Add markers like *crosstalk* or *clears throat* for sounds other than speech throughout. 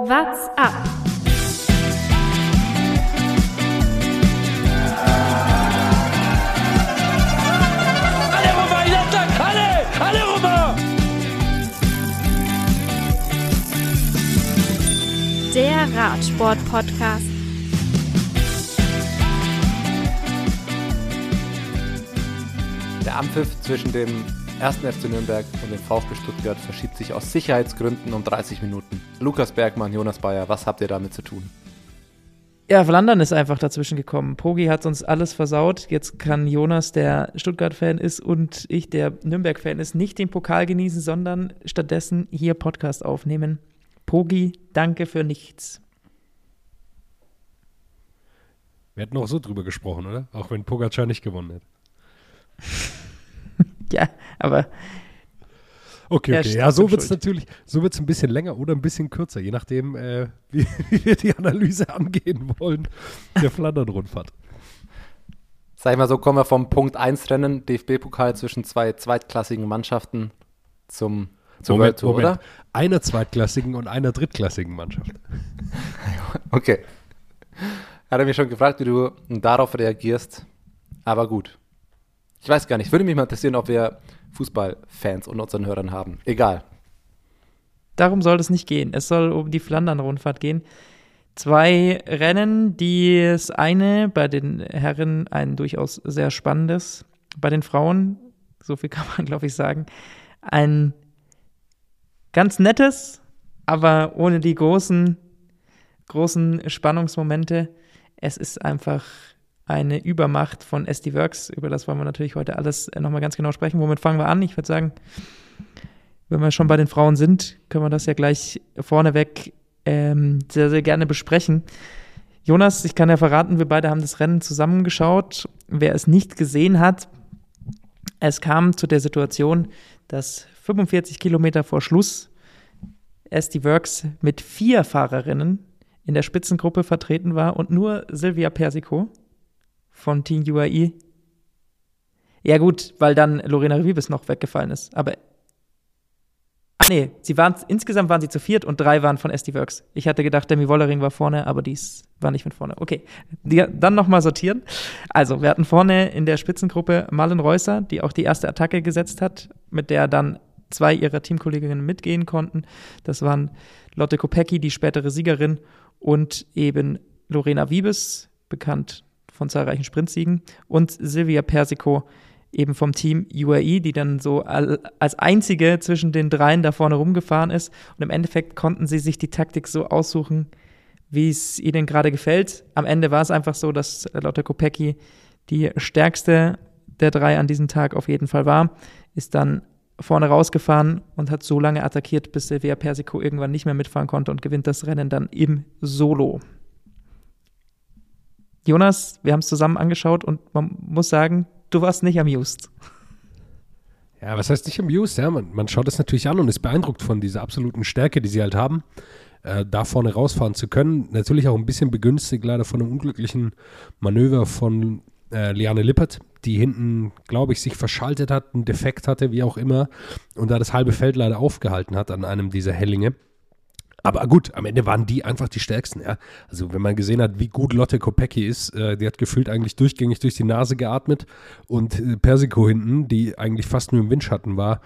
What's up? Alle rüber, Attack! Alle! Alle rüber! Der Radsport-Podcast. Der Anpfiff zwischen dem 1. FC Nürnberg und dem VfB Stuttgart verschiebt sich aus Sicherheitsgründen um 30 Minuten. Lukas Bergmann, Jonas Bayer, was habt ihr damit zu tun? Ja, Flandern ist einfach dazwischen gekommen. Pogi hat uns alles versaut. Jetzt kann Jonas, der Stuttgart-Fan ist, und ich, der Nürnberg-Fan ist, nicht den Pokal genießen, sondern stattdessen hier Podcast aufnehmen. Pogi, danke für nichts. Wir hätten auch so drüber gesprochen, oder? Auch wenn Pogacar nicht gewonnen hätte. *laughs* *laughs* Ja, aber Okay, Ja, okay. Ja, so wird es natürlich, so wird es ein bisschen länger oder ein bisschen kürzer, je nachdem, äh, *laughs* wie, wie wir die Analyse angehen wollen der Flandern-Rundfahrt. Sag ich mal so, kommen wir vom Punkt 1 Rennen, DFB-Pokal zwischen zwei zweitklassigen Mannschaften zum, zur World Tour, oder? Einer zweitklassigen und einer drittklassigen Mannschaft. *laughs* Okay. Hat er mich schon gefragt, wie du darauf reagierst. Aber gut. Ich weiß gar nicht. Würde mich mal interessieren, ob wir Fußballfans unter unseren Hörern haben. Egal. darum soll es nicht gehen. Es soll um die Flandern-Rundfahrt gehen. Zwei Rennen, die das eine bei den Herren ein durchaus sehr spannendes, bei den Frauen, so viel *laughs* kann man glaube ich sagen, ein ganz nettes, aber ohne die großen, großen Spannungsmomente. Es ist einfach eine Übermacht von SD Works. Über das wollen wir natürlich heute alles nochmal ganz genau sprechen. Womit fangen wir an? Ich würde sagen, wenn wir schon bei den Frauen sind, können wir das ja gleich vorneweg ähm, sehr, sehr gerne besprechen. Jonas, ich kann ja verraten, wir beide haben das Rennen zusammengeschaut. Wer es nicht gesehen hat, es kam zu der Situation, dass 45 Kilometer vor Schluss SD Works mit vier Fahrerinnen in der Spitzengruppe vertreten war und nur Silvia Persico von Team UAE. Ja gut, weil dann Lorena Rivas noch weggefallen ist. Aber Ah, nee, sie waren, insgesamt waren sie zu viert und drei waren von SD Works. Ich hatte gedacht, Demi Wollering war vorne, aber dies war nicht mit vorne. Okay, die, dann nochmal sortieren. Also, wir hatten vorne in der Spitzengruppe Marlen Reusser, die auch die erste Attacke gesetzt hat, mit der dann zwei ihrer Teamkolleginnen mitgehen konnten. Das waren Lotte Kopecki, die spätere Siegerin, und eben Lorena Wiebes, bekannt von zahlreichen Sprintsiegen, und Silvia Persico, eben vom Team UAE, die dann so al- als einzige zwischen den dreien da vorne rumgefahren ist. Und im Endeffekt konnten sie sich die Taktik so aussuchen, wie es ihnen gerade gefällt. Am Ende war es einfach so, dass Lotte Kopecki die stärkste der drei an diesem Tag auf jeden Fall war, ist dann vorne rausgefahren und hat so lange attackiert, bis Silvia Persico irgendwann nicht mehr mitfahren konnte und gewinnt das Rennen dann im Solo. Jonas, wir haben es zusammen angeschaut und man muss sagen, du warst nicht amused. Ja, was heißt nicht amused? Ja, man, man schaut es natürlich an und ist beeindruckt von dieser absoluten Stärke, die sie halt haben, äh, da vorne rausfahren zu können. Natürlich auch ein bisschen begünstigt leider von einem unglücklichen Manöver von äh, Liane Lippert, die hinten, glaube ich, sich verschaltet hat, einen Defekt hatte, wie auch immer, und da das halbe Feld leider aufgehalten hat an einem dieser Hellinge. Aber gut, am Ende waren die einfach die stärksten, ja. Also wenn man gesehen hat, wie gut Lotte Kopecki ist, äh, die hat gefühlt eigentlich durchgängig durch die Nase geatmet und äh, Persico hinten, die eigentlich fast nur im Windschatten war,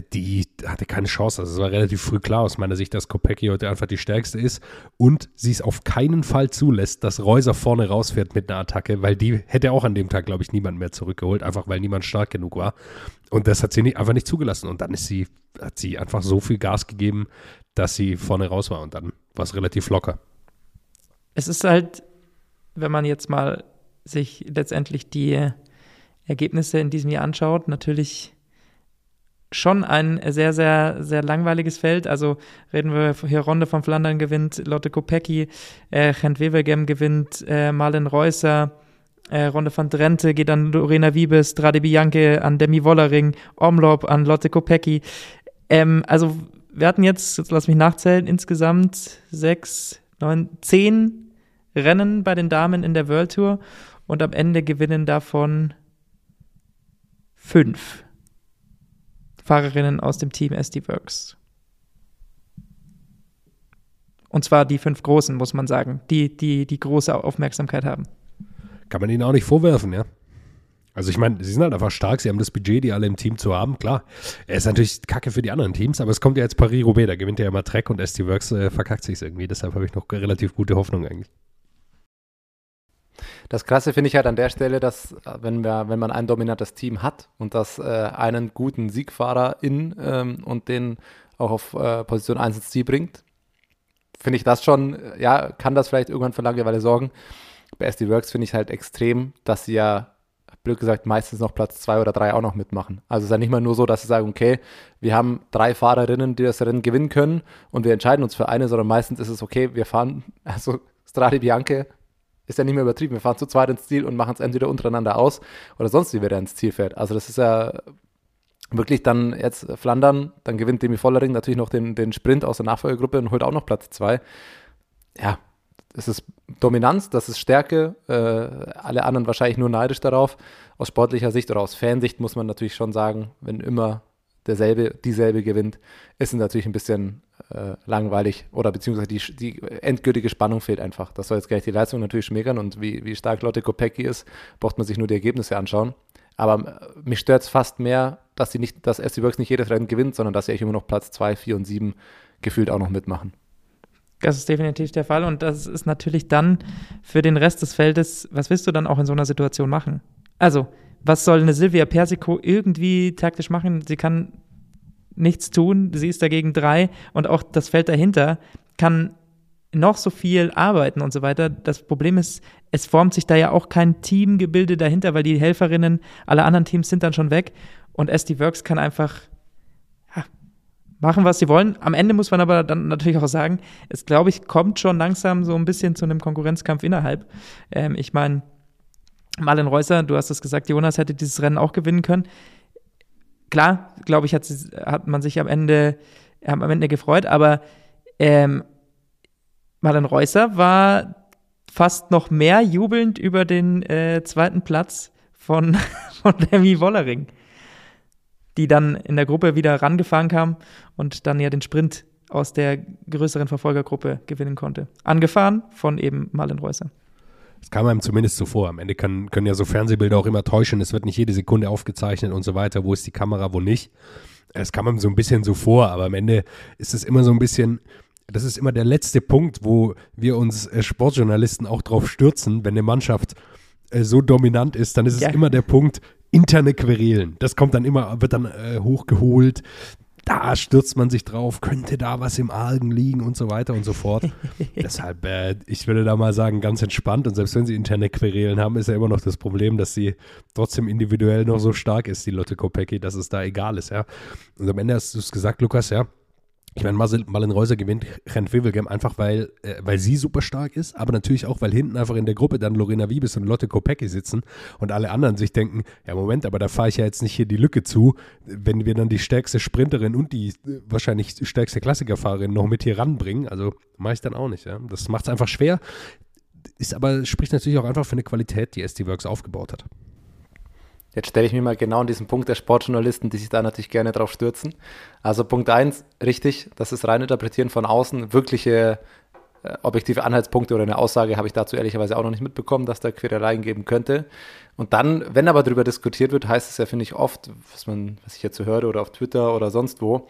die hatte keine Chance. Also es war relativ früh klar aus meiner Sicht, dass Kopecki heute einfach die stärkste ist und sie es auf keinen Fall zulässt, dass Reuser vorne rausfährt mit einer Attacke, weil die hätte auch an dem Tag, glaube ich, niemand mehr zurückgeholt, einfach weil niemand stark genug war. Und das hat sie nicht, einfach nicht zugelassen. Und dann ist sie, hat sie einfach so viel Gas gegeben, dass sie vorne raus war und dann war es relativ locker. Es ist halt, wenn man jetzt mal sich letztendlich die Ergebnisse in diesem Jahr anschaut, natürlich schon ein sehr, sehr, sehr langweiliges Feld. Also reden wir hier Ronde von Flandern gewinnt, Lotte Kopecki, äh, Gent Wevelgem gewinnt, äh, Marlen Reusser, äh, Ronde van Drenthe geht an Lorena Wiebes, Strade Bianche an Demi Wollering, Omlop an Lotte Kopecki. Ähm, also wir hatten jetzt, jetzt lass mich nachzählen, insgesamt sechs, neun, zehn Rennen bei den Damen in der World Tour und am Ende gewinnen davon fünf Fahrerinnen aus dem Team SD Works. Und zwar die fünf Großen, muss man sagen, die, die die große Aufmerksamkeit haben. Kann man ihnen auch nicht vorwerfen, ja. Also ich meine, sie sind halt einfach stark, sie haben das Budget, die alle im Team zu haben, klar. Er ist natürlich kacke für die anderen Teams, aber es kommt ja jetzt Paris-Roubaix, da gewinnt ja immer Trek und ST Works äh, verkackt sich irgendwie, deshalb habe ich noch relativ gute Hoffnung eigentlich. Das Krasse finde ich halt an der Stelle, dass wenn, wir, wenn man ein dominantes Team hat und das äh, einen guten Siegfahrer in ähm, und den auch auf äh, Position 1 ins Ziel bringt, finde ich das schon, ja, kann das vielleicht irgendwann für Langeweile sorgen. Bei SD Works finde ich halt extrem, dass sie ja blöd gesagt, meistens noch Platz zwei oder drei auch noch mitmachen. Also es ist ja nicht mal nur so, dass sie sagen, okay, wir haben drei Fahrerinnen, die das Rennen gewinnen können und wir entscheiden uns für eine, sondern meistens ist es okay, wir fahren, *laughs* also Strade Bianche ist ja nicht mehr übertrieben, wir fahren zu zweit ins Ziel und machen es entweder untereinander aus oder sonst wie wer da ins Ziel fährt. Also das ist ja wirklich dann jetzt Flandern, dann gewinnt Demi Vollering natürlich noch den, den Sprint aus der Nachfolgegruppe und holt auch noch Platz zwei. Ja, das ist Dominanz, das ist Stärke. Äh, alle anderen wahrscheinlich nur neidisch darauf. Aus sportlicher Sicht oder aus Fansicht muss man natürlich schon sagen, wenn immer derselbe, dieselbe gewinnt, ist es natürlich ein bisschen äh, langweilig oder beziehungsweise die, die endgültige Spannung fehlt einfach. Das soll jetzt gleich die Leistung natürlich schmälern und wie, wie stark Lotte Kopecki ist, braucht man sich nur die Ergebnisse anschauen. Aber äh, mich stört es fast mehr, dass sie nicht, dass SC Works nicht jedes Rennen gewinnt, sondern dass sie eigentlich immer noch Platz 2, 4 und 7 gefühlt auch noch mitmachen. Das ist definitiv der Fall und das ist natürlich dann für den Rest des Feldes, was willst du dann auch in so einer Situation machen? Also, was soll eine Silvia Persico irgendwie taktisch machen? Sie kann nichts tun, sie ist dagegen drei und auch das Feld dahinter kann noch so viel arbeiten und so weiter. Das Problem ist, es formt sich da ja auch kein Teamgebilde dahinter, weil die Helferinnen, alle anderen Teams sind dann schon weg und SD Works kann einfach machen, was sie wollen. Am Ende muss man aber dann natürlich auch sagen, es glaube ich, kommt schon langsam so ein bisschen zu einem Konkurrenzkampf innerhalb. Ähm, ich meine, Marlen Reusser, du hast es gesagt, Jonas hätte dieses Rennen auch gewinnen können. Klar, glaube ich, hat, hat, man sich am Ende, am Ende gefreut, aber ähm, Marlen Reusser war fast noch mehr jubelnd über den äh, zweiten Platz von, *laughs* von Demi Wollering die dann in der Gruppe wieder rangefahren kam und dann ja den Sprint aus der größeren Verfolgergruppe gewinnen konnte. Angefahren von eben Marlen Reusser. Das kam einem zumindest so vor. Am Ende kann, können ja so Fernsehbilder auch immer täuschen. Es wird nicht jede Sekunde aufgezeichnet und so weiter. Wo ist die Kamera, wo nicht? Es kam einem so ein bisschen so vor, aber am Ende ist es immer so ein bisschen, das ist immer der letzte Punkt, wo wir uns äh, Sportjournalisten auch drauf stürzen, wenn eine Mannschaft äh, so dominant ist, dann ist es ja. immer der Punkt, interne Querelen. Das kommt dann immer, wird dann äh, hochgeholt. Da stürzt man sich drauf, könnte da was im Argen liegen und so weiter und so fort. *laughs* Deshalb, äh, ich würde da mal sagen, ganz entspannt. Und selbst wenn sie interne Querelen haben, ist ja immer noch das Problem, dass sie trotzdem individuell noch so stark ist, die Lotte Kopecki, dass es da egal ist, ja. Und am Ende hast du es gesagt, Lukas, ja ich meine, Marlen Reuser gewinnt Rent Wevelgem einfach, weil, äh, weil sie super stark ist, aber natürlich auch, weil hinten einfach in der Gruppe dann Lorena Wiebes und Lotte Kopecki sitzen und alle anderen sich denken, ja Moment, aber da fahre ich ja jetzt nicht hier die Lücke zu, wenn wir dann die stärkste Sprinterin und die äh, wahrscheinlich stärkste Klassikerfahrerin noch mit hier ranbringen, also mache ich dann auch nicht. Ja? Das macht es einfach schwer, ist aber, spricht natürlich auch einfach für eine Qualität, die SD Works aufgebaut hat. Jetzt stelle ich mir mal genau an diesen Punkt der Sportjournalisten, die sich da natürlich gerne drauf stürzen. Also Punkt 1, richtig, das ist rein interpretieren von außen. Wirkliche äh, objektive Anhaltspunkte oder eine Aussage habe ich dazu ehrlicherweise auch noch nicht mitbekommen, dass da Quereleien geben könnte. Und dann, wenn aber darüber diskutiert wird, heißt es ja, finde ich, oft, was man, was ich jetzt so höre oder auf Twitter oder sonst wo,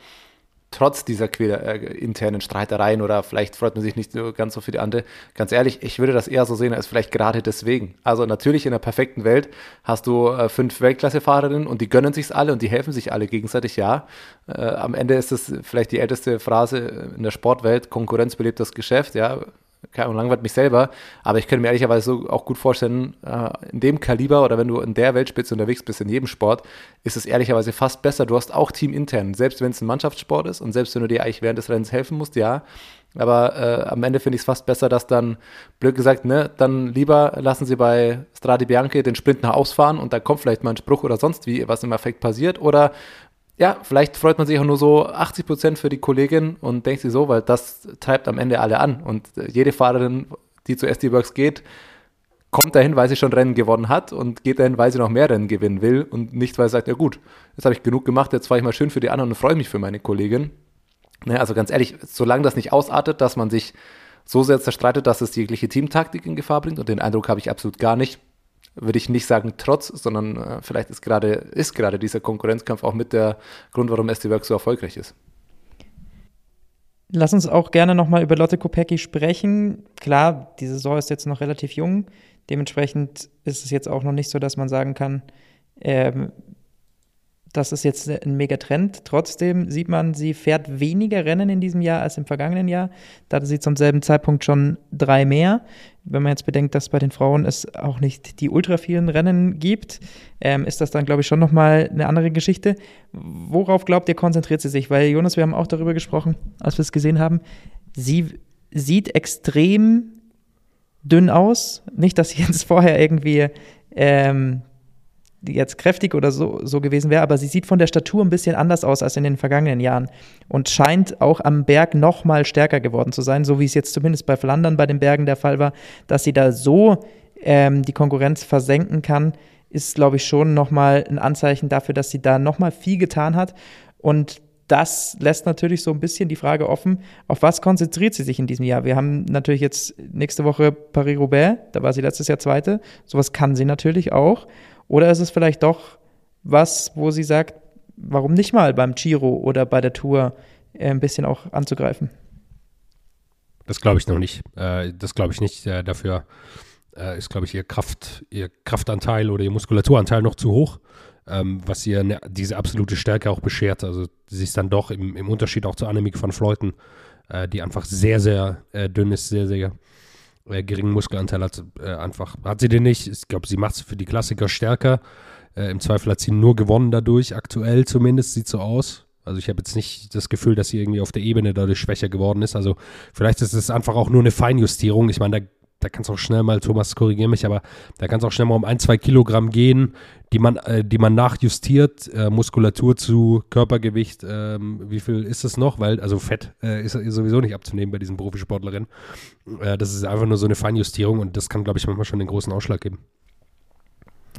trotz dieser äh, internen Streitereien oder vielleicht freut man sich nicht ganz so für die andere. Ganz ehrlich, ich würde das eher so sehen als vielleicht gerade deswegen. Also natürlich in der perfekten Welt hast du äh, fünf Weltklassefahrerinnen und die gönnen sich's alle und die helfen sich alle gegenseitig, ja. Äh, am Ende ist es vielleicht die älteste Phrase in der Sportwelt, Konkurrenz belebt das Geschäft, ja keine Ahnung, langweilt mich selber, aber ich könnte mir ehrlicherweise so auch gut vorstellen, äh, in dem Kaliber oder wenn du in der Weltspitze unterwegs bist, in jedem Sport, ist es ehrlicherweise fast besser. Du hast auch teamintern, selbst wenn es ein Mannschaftssport ist und selbst wenn du dir eigentlich während des Rennens helfen musst, ja. Aber äh, am Ende finde ich es fast besser, dass dann, blöd gesagt, ne, dann lieber lassen sie bei Strade Bianche den Sprint nach ausfahren und da kommt vielleicht mal ein Spruch oder sonst wie, was im Effekt passiert. Oder ja, vielleicht freut man sich auch nur so 80 Prozent für die Kollegin und denkt sich so, weil das treibt am Ende alle an. Und jede Fahrerin, die zu SD Works geht, kommt dahin, weil sie schon Rennen gewonnen hat und geht dahin, weil sie noch mehr Rennen gewinnen will und nicht, weil sie sagt, ja gut, jetzt habe ich genug gemacht, jetzt fahre ich mal schön für die anderen und freue mich für meine Kollegin. Ne, also ganz ehrlich, solange das nicht ausartet, dass man sich so sehr zerstreitet, dass es jegliche Teamtaktik in Gefahr bringt, und den Eindruck habe ich absolut gar nicht, würde ich nicht sagen trotz, sondern äh, vielleicht ist gerade, ist gerade dieser Konkurrenzkampf auch mit der Grund, warum SD Work so erfolgreich ist. Lass uns auch gerne nochmal über Lotte Kopecki sprechen. Klar, die Saison ist jetzt noch relativ jung. Dementsprechend ist es jetzt auch noch nicht so, dass man sagen kann, ähm, das ist jetzt ein Megatrend. Trotzdem sieht man, sie fährt weniger Rennen in diesem Jahr als im vergangenen Jahr. Da hatte sie zum selben Zeitpunkt schon drei mehr. Wenn man jetzt bedenkt, dass bei den Frauen es auch nicht die ultra vielen Rennen gibt, ähm, ist das dann, glaube ich, schon nochmal eine andere Geschichte. Worauf glaubt ihr, konzentriert sie sich? Weil, Jonas, wir haben auch darüber gesprochen, als wir es gesehen haben. Sie sieht extrem dünn aus. Nicht, dass sie *laughs* jetzt vorher irgendwie ähm, jetzt kräftig oder so, so gewesen wäre, aber sie sieht von der Statur ein bisschen anders aus als in den vergangenen Jahren und scheint auch am Berg noch mal stärker geworden zu sein, so wie es jetzt zumindest bei Flandern bei den Bergen der Fall war, dass sie da so ähm, die Konkurrenz versenken kann, ist, glaube ich, schon noch mal ein Anzeichen dafür, dass sie da noch mal viel getan hat und das lässt natürlich so ein bisschen die Frage offen, auf was konzentriert sie sich in diesem Jahr? Wir haben natürlich jetzt nächste Woche Paris-Roubaix, da war sie letztes Jahr Zweite. Sowas kann sie natürlich auch. Oder ist es vielleicht doch was, wo sie sagt, warum nicht mal beim Giro oder bei der Tour äh, ein bisschen auch anzugreifen? Das glaube ich noch nicht. Äh, das glaube ich nicht. Äh, dafür ist, glaube ich, ihr, Kraft, ihr Kraftanteil oder ihr Muskulaturanteil noch zu hoch, ähm, was ihr ne, diese absolute Stärke auch beschert. Also sie ist dann doch im, im Unterschied auch zu Annemiek van Fleuten, die einfach sehr, sehr dünn ist, sehr, sehr äh, geringen Muskelanteil hat, äh, einfach, hat sie den nicht. Ich glaube, sie macht es für die Klassiker stärker. Äh, Im Zweifel hat sie nur gewonnen dadurch, aktuell zumindest, sieht so aus. Also ich habe jetzt nicht das Gefühl, dass sie irgendwie auf der Ebene dadurch schwächer geworden ist. Also vielleicht ist es einfach auch nur eine Feinjustierung. Ich meine, da da kann es auch schnell mal, Thomas, korrigiere mich, aber da kann es auch schnell mal um ein, zwei Kilogramm gehen, die man, äh, die man nachjustiert, äh, Muskulatur zu Körpergewicht, ähm, wie viel ist es noch? Weil, also Fett äh, ist, ist, sowieso nicht abzunehmen bei diesen Profisportlerinnen. Äh, das ist einfach nur so eine Feinjustierung und das kann, glaube ich, manchmal schon den großen Ausschlag geben.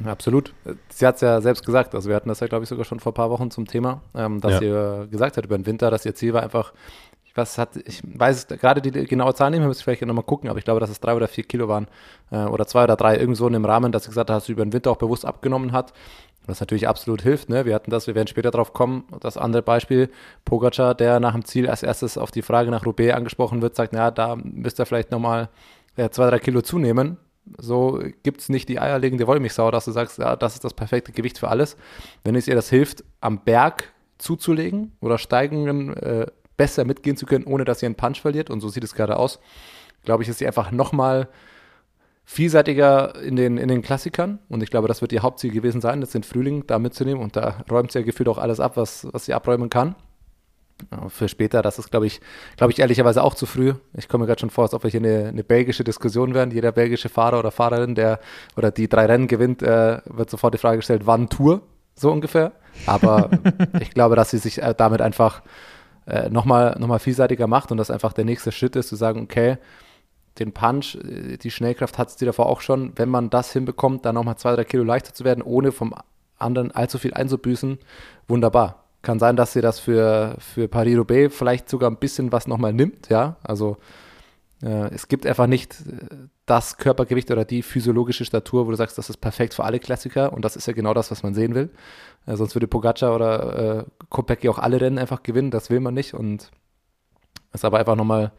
Absolut. Sie hat es ja selbst gesagt, also wir hatten das ja, glaube ich, sogar schon vor ein paar Wochen zum Thema, ähm, dass ja. sie gesagt hat über den Winter, dass ihr Ziel war einfach was hat, ich weiß gerade die genaue Zahl nicht mehr, müsste ich vielleicht nochmal gucken, aber ich glaube, dass es drei oder vier Kilo waren äh, oder zwei oder drei, irgend so in dem Rahmen, dass sie gesagt hat, dass sie über den Winter auch bewusst abgenommen hat. Was natürlich absolut hilft, ne? Wir hatten das, wir werden später drauf kommen. Das andere Beispiel, Pogacar, der nach dem Ziel als erstes auf die Frage nach Roubaix angesprochen wird, sagt, naja, da müsst ihr vielleicht nochmal äh, zwei, drei Kilo zunehmen. So gibt es nicht die eierlegende Wollmilchsau, dass du sagst, ja, das ist das perfekte Gewicht für alles. Wenn es ihr das hilft, am Berg zuzulegen oder steigenden äh, besser mitgehen zu können, ohne dass sie einen Punch verliert. Und so sieht es gerade aus. Glaube ich, ist sie einfach nochmal vielseitiger in den, in den Klassikern. Und ich glaube, das wird ihr Hauptziel gewesen sein, das den Frühling da mitzunehmen. Und da räumt sie ja gefühlt auch alles ab, was, was sie abräumen kann. Für später, das ist, glaube ich, glaube ich, ehrlicherweise auch zu früh. Ich komme mir gerade schon vor, als ob wir hier eine, eine belgische Diskussion wären. Jeder belgische Fahrer oder Fahrerin, der oder die drei Rennen gewinnt, äh, wird sofort die Frage gestellt, wann Tour? So ungefähr. Aber *laughs* ich glaube, dass sie sich äh, damit einfach äh, nochmal noch mal vielseitiger macht und das einfach der nächste Schritt ist, zu sagen, okay, den Punch, äh, die Schnellkraft hat sie davor auch schon, wenn man das hinbekommt, dann nochmal zwei, drei Kilo leichter zu werden, ohne vom anderen allzu viel einzubüßen, wunderbar. Kann sein, dass sie das für, für Paris-Roubaix vielleicht sogar ein bisschen was nochmal nimmt, ja, also äh, es gibt einfach nicht das Körpergewicht oder die physiologische Statur, wo du sagst, das ist perfekt für alle Klassiker und das ist ja genau das, was man sehen will. Äh, sonst würde Pogacar oder äh, Kopecky auch alle Rennen einfach gewinnen, das will man nicht und ist aber einfach nochmal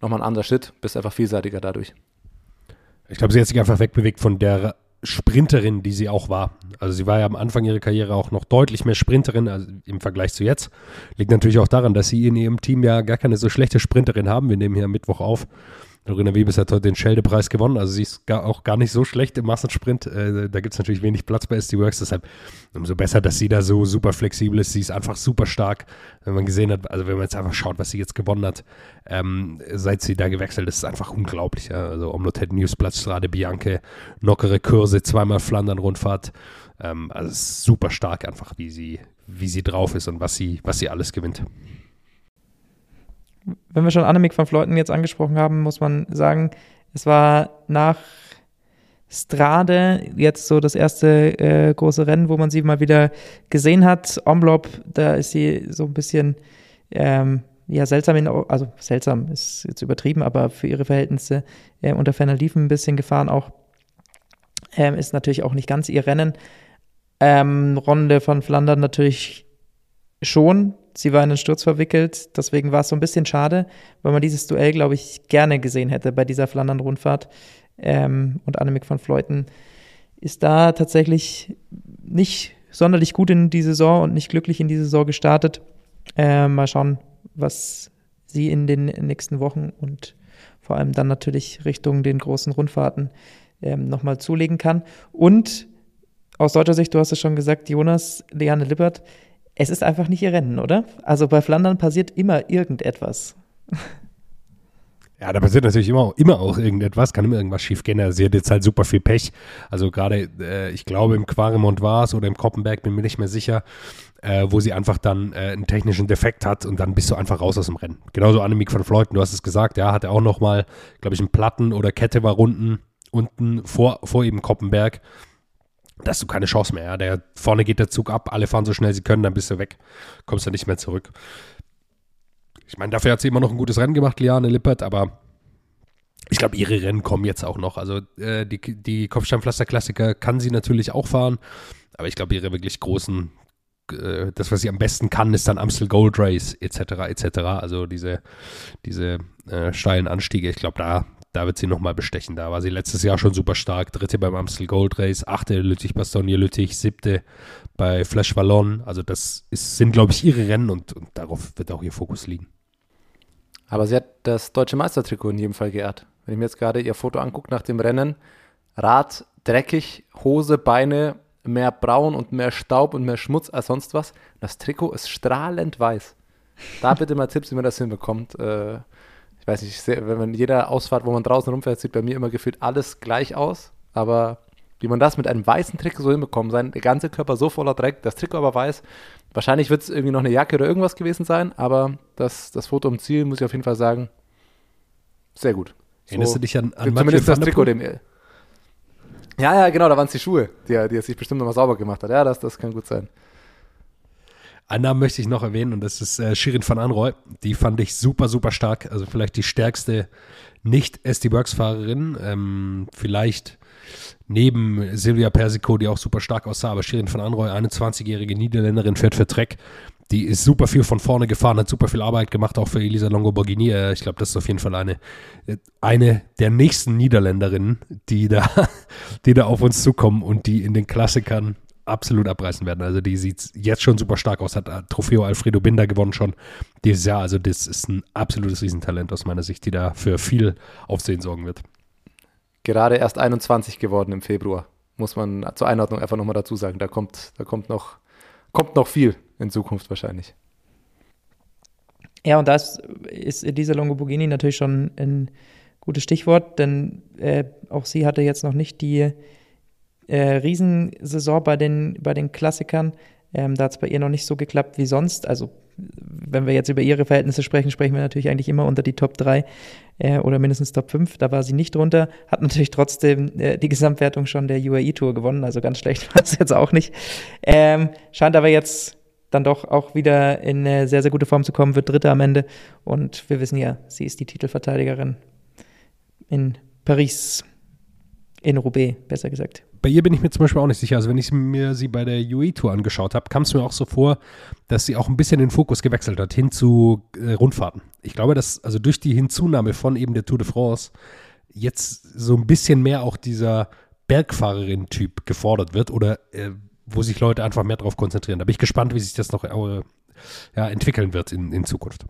noch mal ein anderer Schritt, bist einfach vielseitiger dadurch. Ich glaube, sie hat sich einfach wegbewegt von der Sprinterin, die sie auch war. Also sie war ja am Anfang ihrer Karriere auch noch deutlich mehr Sprinterin also im Vergleich zu jetzt. Liegt natürlich auch daran, dass sie in ihrem Team ja gar keine so schlechte Sprinterin haben. Wir nehmen hier am Mittwoch auf. Lorena Wiebes hat heute den Schelde-Preis gewonnen, also sie ist gar, auch gar nicht so schlecht im Massensprint. Äh, da gibt es natürlich wenig Platz bei SD Works, deshalb umso besser, dass sie da so super flexibel ist. Sie ist einfach super stark, wenn man gesehen hat, also wenn man jetzt einfach schaut, was sie jetzt gewonnen hat, ähm, seit sie da gewechselt ist, ist einfach unglaublich. Ja. Also Omlotet Newsplatz, Strade Bianche, knockere Kurse, zweimal Flandern-Rundfahrt. Ähm, also super stark einfach, wie sie, wie sie drauf ist und was sie, was sie alles gewinnt wenn wir schon Annemiek van Fleuten jetzt angesprochen haben, muss man sagen, es war nach Strade jetzt so das erste äh, große Rennen, wo man sie mal wieder gesehen hat. Omlop, da ist sie so ein bisschen, ähm, ja, seltsam, in, also seltsam ist jetzt übertrieben, aber für ihre Verhältnisse äh, unter ferner Liefen ein bisschen gefahren auch. Ähm, ist natürlich auch nicht ganz ihr Rennen. Ähm, Runde von Flandern natürlich schon. Sie war in den Sturz verwickelt, deswegen war es so ein bisschen schade, weil man dieses Duell, glaube ich, gerne gesehen hätte bei dieser Flandern-Rundfahrt. Ähm, und Annemiek van Fleuten ist da tatsächlich nicht sonderlich gut in die Saison und nicht glücklich in die Saison gestartet. Äh, mal schauen, was sie in den nächsten Wochen und vor allem dann natürlich Richtung den großen Rundfahrten ähm, nochmal zulegen kann. Und aus deutscher Sicht, du hast es schon gesagt, Jonas, Leanne Lippert, es ist einfach nicht ihr Rennen, oder? Also bei Flandern passiert immer irgendetwas. Ja, da passiert natürlich immer, immer auch irgendetwas, kann immer irgendwas schief gehen. Sie hat jetzt halt super viel Pech. Also gerade, äh, ich glaube, im Quaremont war es oder im Koppenberg, bin mir nicht mehr sicher, äh, wo sie einfach dann äh, einen technischen Defekt hat und dann bist du einfach raus aus dem Rennen. Genauso Annemiek van Fleuten, du hast es gesagt, ja, hatte auch nochmal, glaube ich, einen Platten oder Kette war unten, unten vor, vor eben Koppenberg. Da hast du keine Chance mehr. Ja. Der, vorne geht der Zug ab, alle fahren so schnell sie können, dann bist du weg. Kommst du nicht mehr zurück. Ich meine, dafür hat sie immer noch ein gutes Rennen gemacht, Liane Lippert, aber ich glaube, ihre Rennen kommen jetzt auch noch. Also äh, die, die Kopfsteinpflaster-Klassiker kann sie natürlich auch fahren, aber ich glaube, ihre wirklich großen, äh, das, was sie am besten kann, ist dann Amstel Gold Race etc. etc. Also diese, diese äh, steilen Anstiege. Ich glaube, da, da wird sie nochmal bestechen. Da war sie letztes Jahr schon super stark. Dritte beim Amstel Gold Race, achte Lüttich-Bastogne Lüttich, siebte bei Flash Wallon. Also das ist, sind, glaube ich, ihre Rennen und, und darauf wird auch ihr Fokus liegen. Aber sie hat das deutsche Meistertrikot in jedem Fall geehrt. Wenn ich mir jetzt gerade ihr Foto angucke nach dem Rennen, Rad dreckig, Hose, Beine, mehr Braun und mehr Staub und mehr Schmutz als sonst was. Das Trikot ist strahlend weiß. Da bitte mal Tipps, wie man das hinbekommt. Äh, weiß nicht, wenn man jeder Ausfahrt, wo man draußen rumfährt, sieht bei mir immer gefühlt alles gleich aus. Aber wie man das mit einem weißen Trikot so hinbekommt, sein ganzer Körper so voller Dreck, das Trikot aber weiß, Wahrscheinlich wird es irgendwie noch eine Jacke oder irgendwas gewesen sein, aber das, das Foto im Ziel, muss ich auf jeden Fall sagen, sehr gut. So, Erinnerst du dich an, an Zumindest das Trikot dem. Ja, ja, genau, da waren es die Schuhe, die er, die er sich bestimmt nochmal sauber gemacht hat. Ja, das, das kann gut sein. Einen Namen möchte ich noch erwähnen und das ist äh, Shirin van Anroy. Die fand ich super, super stark. Also vielleicht die stärkste Nicht-SD-Works-Fahrerin. Ähm, vielleicht neben Silvia Persico, die auch super stark aussah, aber Shirin van Anroy, 21-jährige Niederländerin, fährt für Trek. Die ist super viel von vorne gefahren, hat super viel Arbeit gemacht, auch für Elisa Longoborghini. Äh, ich glaube, das ist auf jeden Fall eine, eine der nächsten Niederländerinnen, die da, *laughs* die da auf uns zukommen und die in den Klassikern absolut abreißen werden. Also die sieht jetzt schon super stark aus, hat Trofeo Alfredo Binder gewonnen schon dieses Jahr. Also das ist ein absolutes Riesentalent aus meiner Sicht, die da für viel Aufsehen sorgen wird gerade erst 21 geworden im Februar. Muss man zur Einordnung einfach nochmal dazu sagen. Da kommt, da kommt noch, kommt noch viel in Zukunft wahrscheinlich. Ja, und das ist Elisa Longoborghini natürlich schon ein gutes Stichwort, denn äh, auch sie hatte jetzt noch nicht die äh, Riesensaison bei den, bei den Klassikern. Ähm, da hat es bei ihr noch nicht so geklappt wie sonst. Also wenn wir jetzt über ihre Verhältnisse sprechen, sprechen wir natürlich eigentlich immer unter die Top 3 äh, oder mindestens Top 5. Da war sie nicht drunter, hat natürlich trotzdem äh, die Gesamtwertung schon der UAE Tour gewonnen, also ganz schlecht war es jetzt auch nicht. Ähm, scheint aber jetzt dann doch auch wieder in eine sehr, sehr gute Form zu kommen, wird Dritte am Ende. Und wir wissen ja, sie ist die Titelverteidigerin in Paris, in Roubaix, besser gesagt bei ihr bin ich mir zum Beispiel auch nicht sicher. Also wenn ich mir sie bei der UE-Tour angeschaut habe, kam es mir auch so vor, dass sie auch ein bisschen den Fokus gewechselt hat hin zu äh, Rundfahrten. Ich glaube, dass also durch die Hinzunahme von eben der Tour de France jetzt so ein bisschen mehr auch dieser Bergfahrerin-Typ gefordert wird oder äh, wo sich Leute einfach mehr darauf konzentrieren. Da bin ich gespannt, wie sich das noch äh, ja, entwickeln wird in, in Zukunft.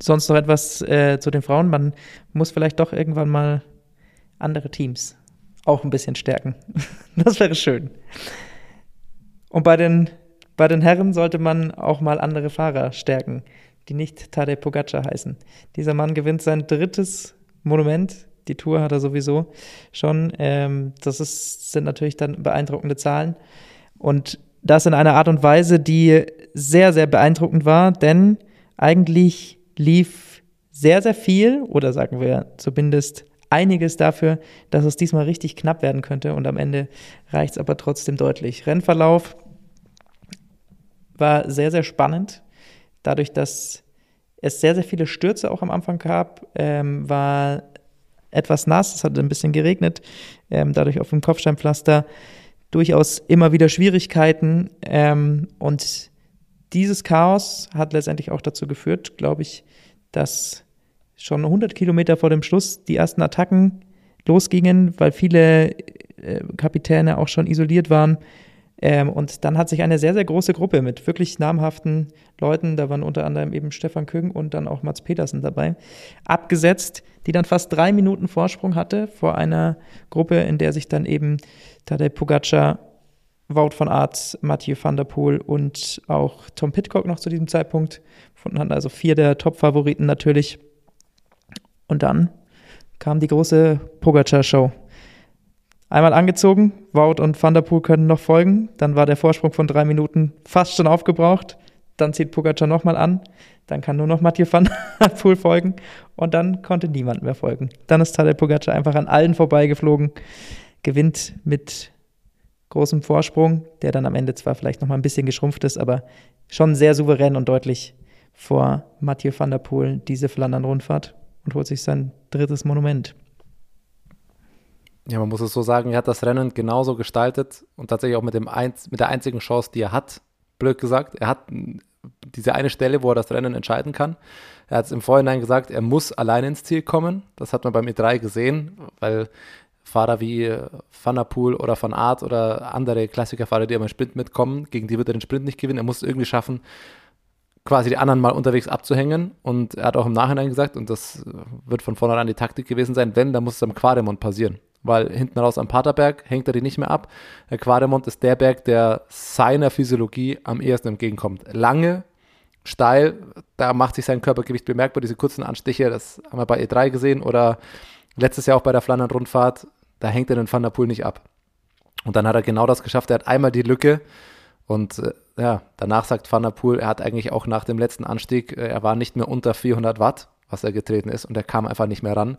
Sonst noch etwas äh, zu den Frauen. Man muss vielleicht doch irgendwann mal andere Teams auch ein bisschen stärken. *laughs* Das wäre schön. Und bei den, bei den Herren sollte man auch mal andere Fahrer stärken, die nicht Tadej Pogacar heißen. Dieser Mann gewinnt sein drittes Monument. Die Tour hat er sowieso schon. Ähm, das ist, sind natürlich dann beeindruckende Zahlen. Und das in einer Art und Weise, die sehr, sehr beeindruckend war, denn eigentlich lief sehr, sehr viel, oder sagen wir zumindest einiges dafür, dass es diesmal richtig knapp werden könnte und am Ende reicht es aber trotzdem deutlich. Rennverlauf war sehr, sehr spannend, dadurch, dass es sehr, sehr viele Stürze auch am Anfang gab, ähm, war etwas nass, es hat ein bisschen geregnet, ähm, dadurch auf dem Kopfsteinpflaster durchaus immer wieder Schwierigkeiten ähm, und dieses Chaos hat letztendlich auch dazu geführt, glaube ich, dass schon 100 Kilometer vor dem Schluss die ersten Attacken losgingen, weil viele äh, Kapitäne auch schon isoliert waren. Ähm, und dann hat sich eine sehr, sehr große Gruppe mit wirklich namhaften Leuten, da waren unter anderem eben Stefan Küng und dann auch Mats Petersen dabei, abgesetzt, die dann fast drei Minuten Vorsprung hatte vor einer Gruppe, in der sich dann eben Tadej Pogacar, Wout von Aert, Mathieu van der Poel und auch Tom Pitcock noch zu diesem Zeitpunkt gefunden hatten. Also vier der Top-Favoriten natürlich. Und dann kam die große Pogacar-Show. Einmal angezogen, Wout und Van der Poel können noch folgen. Dann war der Vorsprung von drei Minuten fast schon aufgebraucht. Dann zieht Pogacar nochmal an. Dann kann nur noch Mathieu van *laughs* der Poel folgen. Und dann konnte niemand mehr folgen. Dann ist Tadej Pogacar einfach an allen vorbeigeflogen. Gewinnt mit großem Vorsprung, der dann am Ende zwar vielleicht nochmal ein bisschen geschrumpft ist, aber schon sehr souverän und deutlich vor Mathieu van der Poel diese Flandern-Rundfahrt und holt sich sein drittes Monument. Ja, man muss es so sagen, er hat das Rennen genauso gestaltet und tatsächlich auch mit, dem Einz mit der einzigen Chance, die er hat, blöd gesagt. Er hat diese eine Stelle, wo er das Rennen entscheiden kann. Er hat es im Vorhinein gesagt, er muss allein ins Ziel kommen. Das hat man beim E3 gesehen, weil Fahrer wie Van der Poel oder Van Aert oder andere Klassikerfahrer, die im Sprint mitkommen, gegen die wird er den Sprint nicht gewinnen. Er muss es irgendwie schaffen, quasi die anderen mal unterwegs abzuhängen. Und er hat auch im Nachhinein gesagt, und das wird von vornherein die Taktik gewesen sein, wenn, dann muss es am Quademont passieren weil hinten raus am Paterberg hängt er die nicht mehr ab. Der Quademont ist der Berg, der seiner Physiologie am ehesten entgegenkommt. Lange, steil, da macht sich sein Körpergewicht bemerkbar. Diese kurzen Anstiche, das haben wir bei E3 gesehen oder letztes Jahr auch bei der Flandern-Rundfahrt, da hängt er den Van der Poel nicht ab. Und dann hat er genau das geschafft. Er hat einmal die Lücke und äh, ja, danach sagt Van der Poel, er hat eigentlich auch nach dem letzten Anstieg, äh, er war nicht mehr unter 400 Watt, was er getreten ist und er kam einfach nicht mehr ran.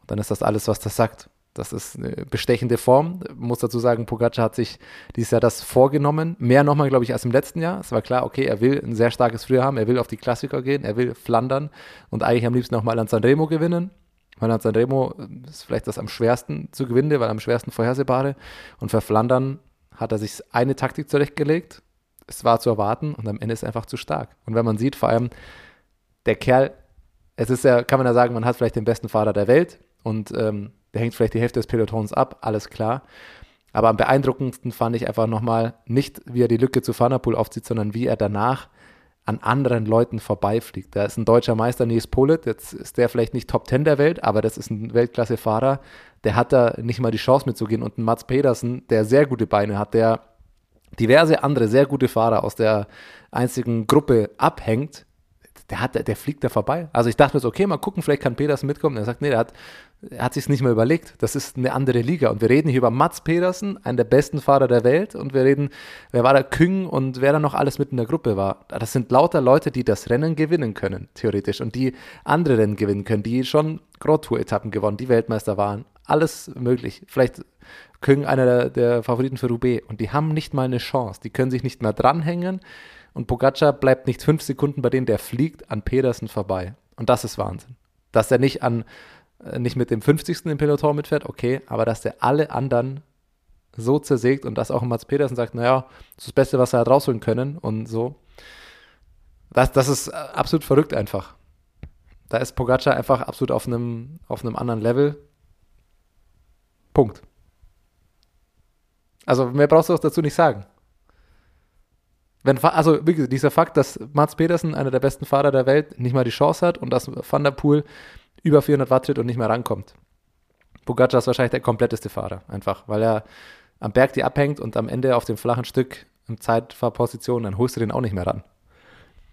Und dann ist das alles, was das sagt. Das ist eine bestechende Form. Ich muss dazu sagen, Pogacar hat sich dieses Jahr das vorgenommen. Mehr nochmal, glaube ich, als im letzten Jahr. Es war klar, okay, er will ein sehr starkes Frühjahr haben. Er will auf die Klassiker gehen. Er will Flandern und eigentlich am liebsten nochmal an Sanremo gewinnen. Weil an Sanremo ist vielleicht das am schwersten zu gewinnen, weil am schwersten vorhersehbare. Und für Flandern hat er sich eine Taktik zurechtgelegt. Es war zu erwarten und am Ende ist er einfach zu stark. Und wenn man sieht, vor allem der Kerl, es ist ja, kann man ja sagen, man hat vielleicht den besten Fahrer der Welt und ähm, der hängt vielleicht die Hälfte des Pelotons ab, alles klar. Aber am beeindruckendsten fand ich einfach nochmal nicht, wie er die Lücke zu Fanapool aufzieht, sondern wie er danach an anderen Leuten vorbeifliegt. Da ist ein deutscher Meister, Nils Polit, jetzt ist der vielleicht nicht Top 10 der Welt, aber das ist ein Weltklasse-Fahrer, der hat da nicht mal die Chance mitzugehen. Und ein Mats Pedersen, der sehr gute Beine hat, der diverse andere sehr gute Fahrer aus der einzigen Gruppe abhängt, der, hat, der fliegt da vorbei. Also ich dachte mir so, okay, mal gucken, vielleicht kann Pedersen mitkommen. Er sagt, nee, der hat er hat sich nicht mehr überlegt. Das ist eine andere Liga. Und wir reden hier über Mats Pedersen, einen der besten Fahrer der Welt. Und wir reden, wer war da Küng und wer da noch alles mit in der Gruppe war. Das sind lauter Leute, die das Rennen gewinnen können, theoretisch. Und die andere Rennen gewinnen können, die schon Grand Tour-Etappen gewonnen, die Weltmeister waren. Alles möglich. Vielleicht Küng einer der, der Favoriten für Roubaix. Und die haben nicht mal eine Chance. Die können sich nicht mehr dranhängen. Und Pogacar bleibt nicht fünf Sekunden bei denen, der fliegt an Pedersen vorbei. Und das ist Wahnsinn. Dass er nicht an äh, nicht mit dem 50. im Peloton mitfährt, okay, aber dass der alle anderen so zersägt und dass auch Mats Petersen sagt, naja, das ist das Beste, was er hat rausholen können und so. Das, das ist äh, absolut verrückt einfach. Da ist Pogacar einfach absolut auf einem, auf einem anderen Level. Punkt. Also mehr brauchst du auch dazu nicht sagen. Wenn, also dieser Fakt, dass Mats Petersen, einer der besten Fahrer der Welt, nicht mal die Chance hat und dass Van der Poel über 400 Watt tritt und nicht mehr rankommt. Pogacar ist wahrscheinlich der kompletteste Fahrer, einfach, weil er am Berg die abhängt und am Ende auf dem flachen Stück in Zeitfahrposition, dann holst du den auch nicht mehr ran.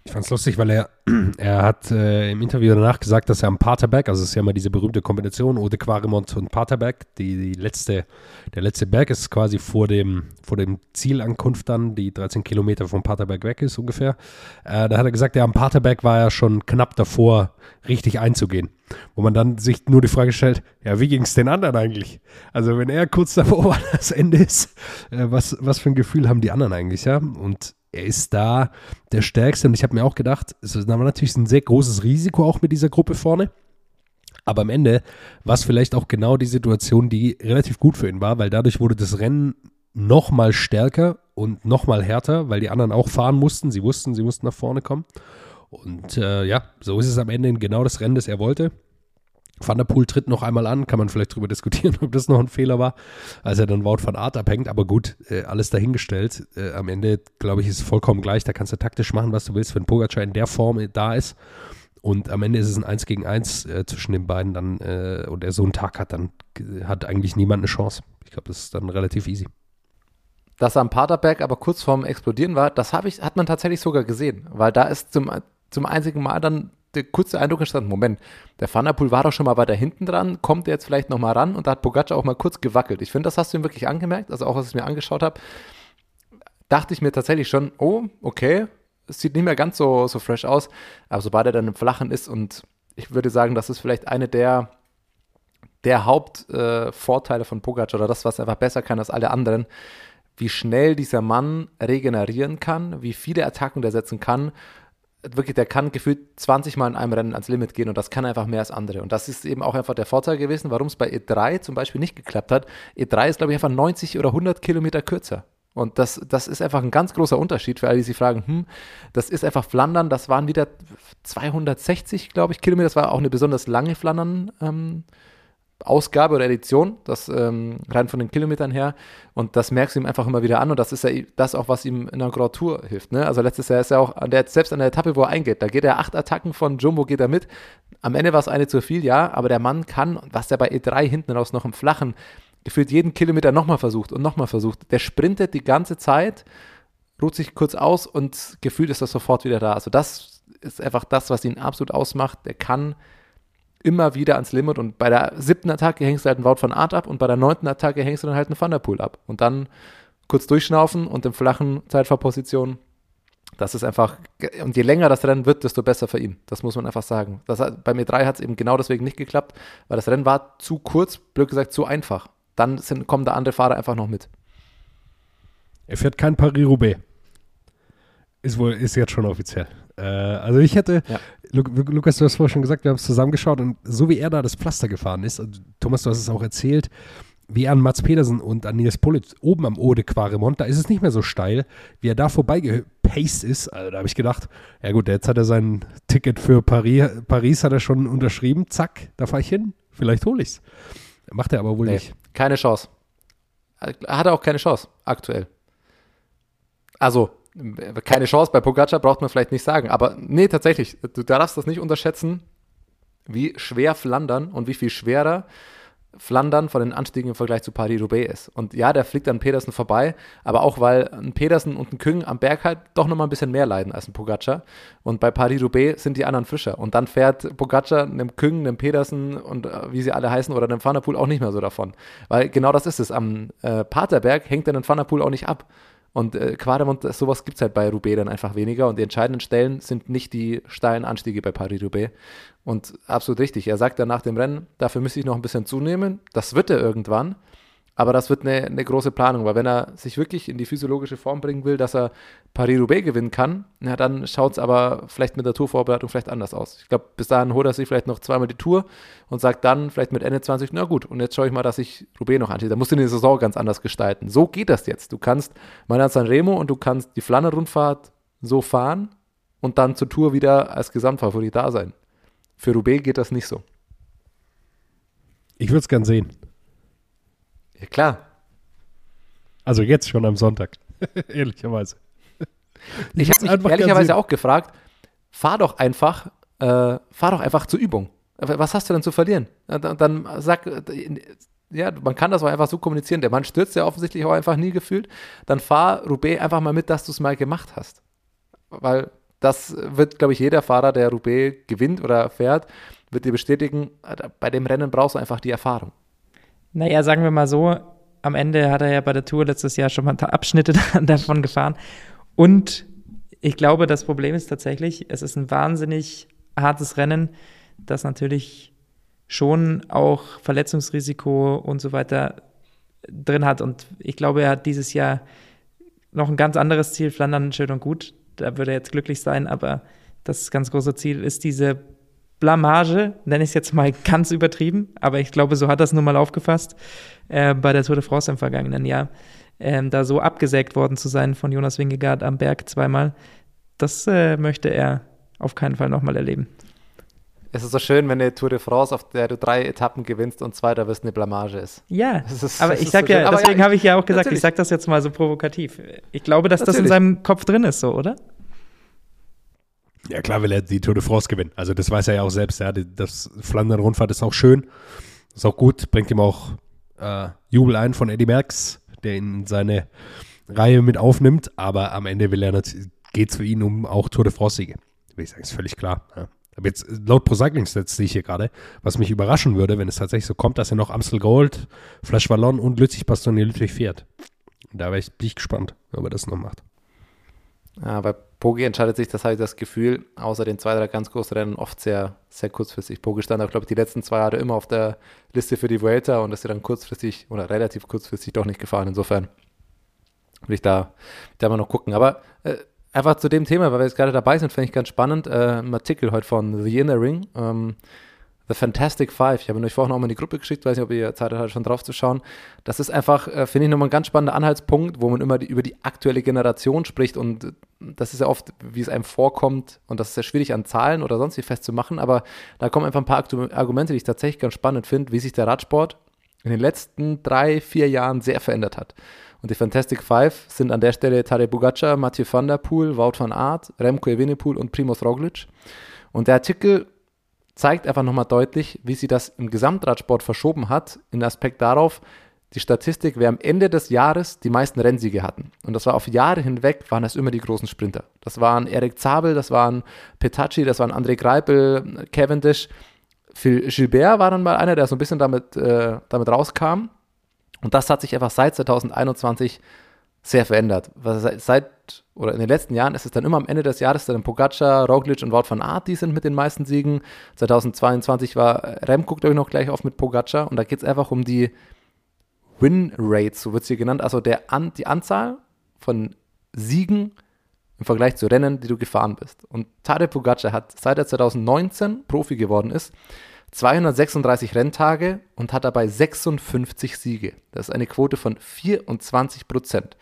Ich fand es lustig, weil er, *clears throat* er hat äh, im Interview danach gesagt, dass er am Paterberg, also es ist ja immer diese berühmte Kombination, Ode Quaremont und Paterberg, die, die letzte, der letzte Berg ist quasi vor dem, vor dem Zielankunft dann, die 13 Kilometer vom Paterberg weg ist ungefähr. Äh, da hat er gesagt, ja, am Paterberg war er schon knapp davor, richtig einzugehen. Wo man dann sich nur die Frage stellt, ja, wie ging es den anderen eigentlich? Also wenn er kurz davor war, *laughs* das Ende ist, äh, was, was für ein Gefühl haben die anderen eigentlich, ja? Und er ist da der Stärkste. Und ich habe mir auch gedacht, es war natürlich ein sehr großes Risiko auch mit dieser Gruppe vorne. Aber am Ende war es vielleicht auch genau die Situation, die relativ gut für ihn war, weil dadurch wurde das Rennen noch mal stärker und noch mal härter, weil die anderen auch fahren mussten. Sie wussten, sie mussten nach vorne kommen. Und äh, ja, so ist es am Ende genau das Rennen, das er wollte. Van der Poel tritt noch einmal an, kann man vielleicht darüber diskutieren, *laughs* ob das noch ein Fehler war, als er dann Wout van Art abhängt. Aber gut, äh, alles dahingestellt. Äh, am Ende, glaube ich, ist es vollkommen gleich. Da kannst du taktisch machen, was du willst, wenn Pogacar in der Form da ist. Und am Ende ist es ein 1 gegen 1 äh, zwischen den beiden dann äh, und er so einen Tag hat, dann hat eigentlich niemand eine Chance. Ich glaube, das ist dann relativ easy. Dass er am Paterberg aber kurz vorm Explodieren war, das ich, hat man tatsächlich sogar gesehen, weil da ist zum, zum einzigen Mal dann der kurze Eindruck entstanden, Moment, der Van war doch schon mal weiter hinten dran, kommt er jetzt vielleicht nochmal ran und da hat Pogacar auch mal kurz gewackelt. Ich finde, das hast du ihm wirklich angemerkt, also auch, als ich mir angeschaut habe, dachte ich mir tatsächlich schon, oh, okay, es sieht nicht mehr ganz so, so fresh aus, aber sobald er dann im Flachen ist und ich würde sagen, das ist vielleicht eine der, der Hauptvorteile äh, von Pogacar oder das, was er einfach besser kann als alle anderen, wie schnell dieser Mann regenerieren kann, wie viele Attacken der setzen kann. Wirklich, der kann gefühlt 20 Mal in einem Rennen ans Limit gehen und das kann einfach mehr als andere. Und das ist eben auch einfach der Vorteil gewesen, warum es bei E3 zum Beispiel nicht geklappt hat. E3 ist, glaube ich, einfach 90 oder 100 Kilometer kürzer. Und das, das ist einfach ein ganz großer Unterschied für alle, die sich fragen, hm, das ist einfach Flandern, das waren wieder 260, glaube ich, Kilometer, das war auch eine besonders lange Flandern. Ähm, Ausgabe oder Edition, das ähm, rein von den Kilometern her. Und das merkst du ihm einfach immer wieder an. Und das ist ja das auch, was ihm in der Grand Tour hilft. Ne? Also letztes Jahr ist er auch, an der, selbst an der Etappe, wo er eingeht, da geht er acht Attacken von Jumbo, geht er mit. Am Ende war es eine zu viel, ja, aber der Mann kann, was der bei E3 hinten raus noch im Flachen gefühlt jeden Kilometer nochmal versucht und nochmal versucht. Der sprintet die ganze Zeit, ruht sich kurz aus und gefühlt ist das sofort wieder da. Also das ist einfach das, was ihn absolut ausmacht. Der kann immer wieder ans Limit und bei der siebten Attacke hängst du halt einen Wout von Art ab und bei der neunten Attacke hängst du dann halt einen Thunderpool ab. Und dann kurz durchschnaufen und im flachen Zeitfahrposition. Das ist einfach, und je länger das Rennen wird, desto besser für ihn. Das muss man einfach sagen. Das, bei mir 3 hat es eben genau deswegen nicht geklappt, weil das Rennen war zu kurz, blöd gesagt, zu einfach dann sind, kommen da andere Fahrer einfach noch mit. Er fährt kein Paris-Roubaix. Ist wohl, ist jetzt schon offiziell. Äh, also ich hätte, ja. Lukas, du hast vorhin schon gesagt, wir haben es zusammengeschaut und so wie er da das Pflaster gefahren ist, und Thomas, du hast es auch erzählt, wie an Mats Pedersen und an Nils Politz oben am Ode Quaremont, da ist es nicht mehr so steil, wie er da vorbeigepaced ist. Also da habe ich gedacht, ja gut, jetzt hat er sein Ticket für Paris, Paris hat er schon unterschrieben, zack, da fahre ich hin, vielleicht hole ich es. Macht er aber wohl nee, nicht. Keine Chance. Hat er auch keine Chance, aktuell. Also, keine Chance bei Pogacar braucht man vielleicht nicht sagen, aber nee, tatsächlich, du darfst das nicht unterschätzen, wie schwer Flandern und wie viel schwerer Flandern von den Anstiegen im Vergleich zu Paris-Roubaix ist. Und ja, der fliegt an Pedersen vorbei, aber auch weil ein Pedersen und ein Küng am Berg halt doch nochmal ein bisschen mehr leiden als ein Pogacar. Und bei Paris-Roubaix sind die anderen frischer. Und dann fährt Pogacar einem Küng, einem Pedersen und äh, wie sie alle heißen oder einem Van auch nicht mehr so davon. Weil genau das ist es. Am äh, Paterberg hängt dann ein Van auch nicht ab. Und äh, Quadramont, sowas gibt es halt bei Roubaix dann einfach weniger. Und die entscheidenden Stellen sind nicht die steilen Anstiege bei Paris-Roubaix. Und absolut richtig. Er sagt dann nach dem Rennen, dafür müsste ich noch ein bisschen zunehmen. Das wird er irgendwann. Aber das wird eine, eine große Planung, weil wenn er sich wirklich in die physiologische Form bringen will, dass er Paris-Roubaix gewinnen kann, ja, dann schaut es aber vielleicht mit der Tourvorbereitung vielleicht anders aus. Ich glaube, bis dahin holt er sich vielleicht noch zweimal die Tour und sagt dann vielleicht mit Ende 20, na gut, und jetzt schaue ich mal, dass ich Roubaix noch anschließe. Da musst du die Saison ganz anders gestalten. So geht das jetzt. Du kannst mal nach San Remo und du kannst die Flanner-Rundfahrt so fahren und dann zur Tour wieder als Gesamtfavorit da sein. Für Roubaix geht das nicht so. Ich würde es gern sehen. Ja, klar. Also jetzt schon am Sonntag. *laughs* Ehrlicherweise. Ich, habe mich ehrlicherweise auch gefragt, fahr doch einfach, äh, fahr doch einfach zur Übung. Was hast du denn zu verlieren? Dann, dann sag, ja, man kann das auch einfach so kommunizieren. Der Mann stürzt ja offensichtlich auch einfach nie gefühlt. Dann fahr Roubaix einfach mal mit, dass du es mal gemacht hast. Weil das wird, glaube ich, jeder Fahrer, der Roubaix gewinnt oder fährt, wird dir bestätigen, bei dem Rennen brauchst du einfach die Erfahrung. Naja, sagen wir mal so, am Ende hat er ja bei der Tour letztes Jahr schon mal ein paar Abschnitte *laughs* davon gefahren. Und ich glaube, das Problem ist tatsächlich, es ist ein wahnsinnig hartes Rennen, das natürlich schon auch Verletzungsrisiko und so weiter drin hat. Und ich glaube, er hat dieses Jahr noch ein ganz anderes Ziel, Flandern schön und gut. Da würde er jetzt glücklich sein, aber das ganz große Ziel ist diese Blamage, nenne ich es jetzt mal *laughs* ganz übertrieben, aber ich glaube, so hat das nun mal aufgefasst, äh, bei der Tour de France im vergangenen Jahr. Ähm, da so abgesägt worden zu sein von Jonas Wingegaard am Berg zweimal, das äh, möchte er auf keinen Fall nochmal erleben. Es ist so schön, wenn eine Tour de France, auf der du drei Etappen gewinnst und zweiter wirst, eine Blamage ist. Ja, *laughs* ist, aber ich sag so ja, deswegen ja, habe ich ja auch gesagt, natürlich. ich sag das jetzt mal so provokativ. Ich glaube, dass das in Natürlich. seinem Kopf drin ist, so, oder? Ja, klar will er die Tour de France gewinnen. Also das weiß er ja auch selbst. Ja. Das Flandern-Rundfahrt ist auch schön. Ist auch gut. Bringt ihm auch äh, Jubel ein von Eddie Merckx, der ihn in seine Reihe mit aufnimmt. Aber am Ende will er geht es für ihn um auch Tour de France-Siege. Will ich sagen, ist völlig klar. Ja. Aber jetzt laut Pro Cycling Stats sehe ich hier gerade, was mich überraschen würde, wenn es tatsächlich so kommt, dass er noch Amstel Gold, Flash Wallon und Lützig Bastogne Lüttich fährt. Da wäre ich, bin ich gespannt, ob er das noch macht. Ja, bei Pogi entscheidet sich, das habe ich das Gefühl, außer den zwei, drei ganz großen Rennen, oft sehr, sehr kurzfristig. Pogi stand auch, glaube ich, die letzten zwei Jahre immer auf der Liste für die Vuelta und ist ja dann kurzfristig oder relativ kurzfristig doch nicht gefahren. Insofern will ich da, da mal noch gucken. Aber äh, einfach zu dem Thema, weil wir jetzt gerade dabei sind, finde ich ganz spannend. Äh, ein Artikel heute von The Inner Ring. Ähm, The Fantastic Five. Ich habe ihn euch vorhin auch mal in die Gruppe geschickt, weiß nicht, ob ihr Zeit hattet, schon drauf zu schauen. Das ist einfach, äh, finde ich, nochmal ein ganz spannender Anhaltspunkt, wo man immer die, über die aktuelle Generation spricht und äh, das ist ja oft, wie es einem vorkommt und das ist sehr schwierig an Zahlen oder sonst wie festzumachen, aber da kommen einfach ein paar Argumente, die ich tatsächlich ganz spannend finde, wie sich der Radsport in den letzten drei, vier Jahren sehr verändert hat. Und die Fantastic Five sind an der Stelle Tadej Pogacar, Mathieu van der Poel, Wout van Aert, Remco Evenepoel und Primoz Roglic. Und der Artikel zeigt einfach nochmal deutlich, wie sie das im Gesamtradsport verschoben hat, in Aspekt darauf, die Statistik, wer am Ende des Jahres die meisten Rennsiege hatten. Und das war auf Jahre hinweg, waren das immer die großen Sprinter. Das waren Eric Zabel, das waren Petacci, das waren André Greipel, Cavendish. Phil Gilbert war dann mal einer, der so ein bisschen damit, äh, damit rauskam. Und das hat sich einfach seit 2021 sehr verändert. Seit, oder in den letzten Jahren ist es dann immer am Ende des Jahres dann Pogacar, Roglic und Wout van Aert, die sind mit den meisten Siegen. 2022 war Remco, glaube ich, noch gleich auf mit Pogacar und da geht es einfach um die Win-Rates, so wird sie genannt, also der an, die Anzahl von Siegen im Vergleich zu Rennen, die du gefahren bist. Und Tadej Pogacar hat, seit er 2019 Profi geworden ist, 236 Renntage und hat dabei 56 Siege. Das ist eine Quote von 24 Prozent.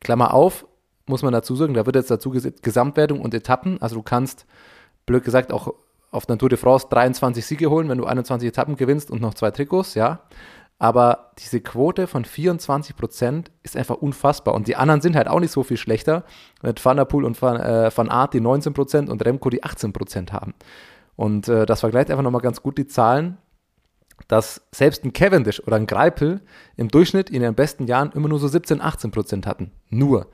Klammer auf, muss man dazu sagen, da wird jetzt dazu Gesamtwertung und Etappen. Also du kannst, blöd gesagt, auch auf einer Tour de France 23 Siege holen, wenn du 21 Etappen gewinnst und noch zwei Trikots, ja. Aber diese Quote von 24 Prozent ist einfach unfassbar. Und die anderen sind halt auch nicht so viel schlechter. Mit Van der Poel und Van, äh, Van Aert die 19 Prozent und Remco die 18 Prozent haben. Und äh, das vergleicht einfach nochmal ganz gut die Zahlen, dass selbst ein Cavendish oder ein Greipel im Durchschnitt in ihren besten Jahren immer nur so 17, 18 Prozent hatten. Nur.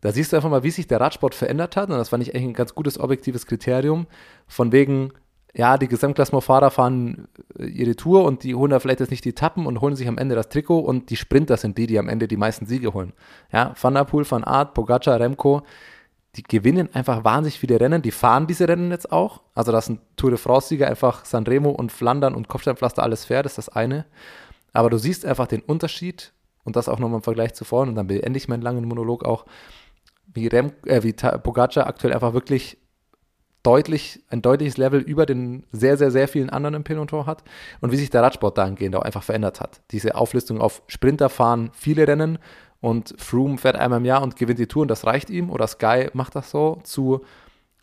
Da siehst du einfach mal, wie sich der Radsport verändert hat. Und das fand ich eigentlich ein ganz gutes objektives Kriterium. Von wegen, ja, die Gesamtklassementfahrer fahren äh, ihre Tour und die holen da vielleicht jetzt nicht die Etappen und holen sich am Ende das Trikot und die Sprinter sind die, die am Ende die meisten Siege holen. Ja, Van der Poel, Van Aert, Pogacar, Remco, die gewinnen einfach wahnsinnig viele Rennen, die fahren diese Rennen jetzt auch. Also, dass ein Tour de France-Sieger einfach Sanremo und Flandern und Kopfsteinpflaster alles fährt, ist das eine. Aber du siehst einfach den Unterschied und das auch nochmal im Vergleich zu vorne und dann beende ich meinen langen Monolog auch, wie, Rem, äh, wie Pogacar aktuell einfach wirklich deutlich, ein deutliches Level über den sehr, sehr, sehr vielen anderen im Peloton hat und wie sich der Radsport dahingehend auch einfach verändert hat. Diese Auflistung auf Sprinter fahren viele Rennen und Froome fährt einmal im Jahr und gewinnt die Tour und das reicht ihm oder Sky macht das so zu,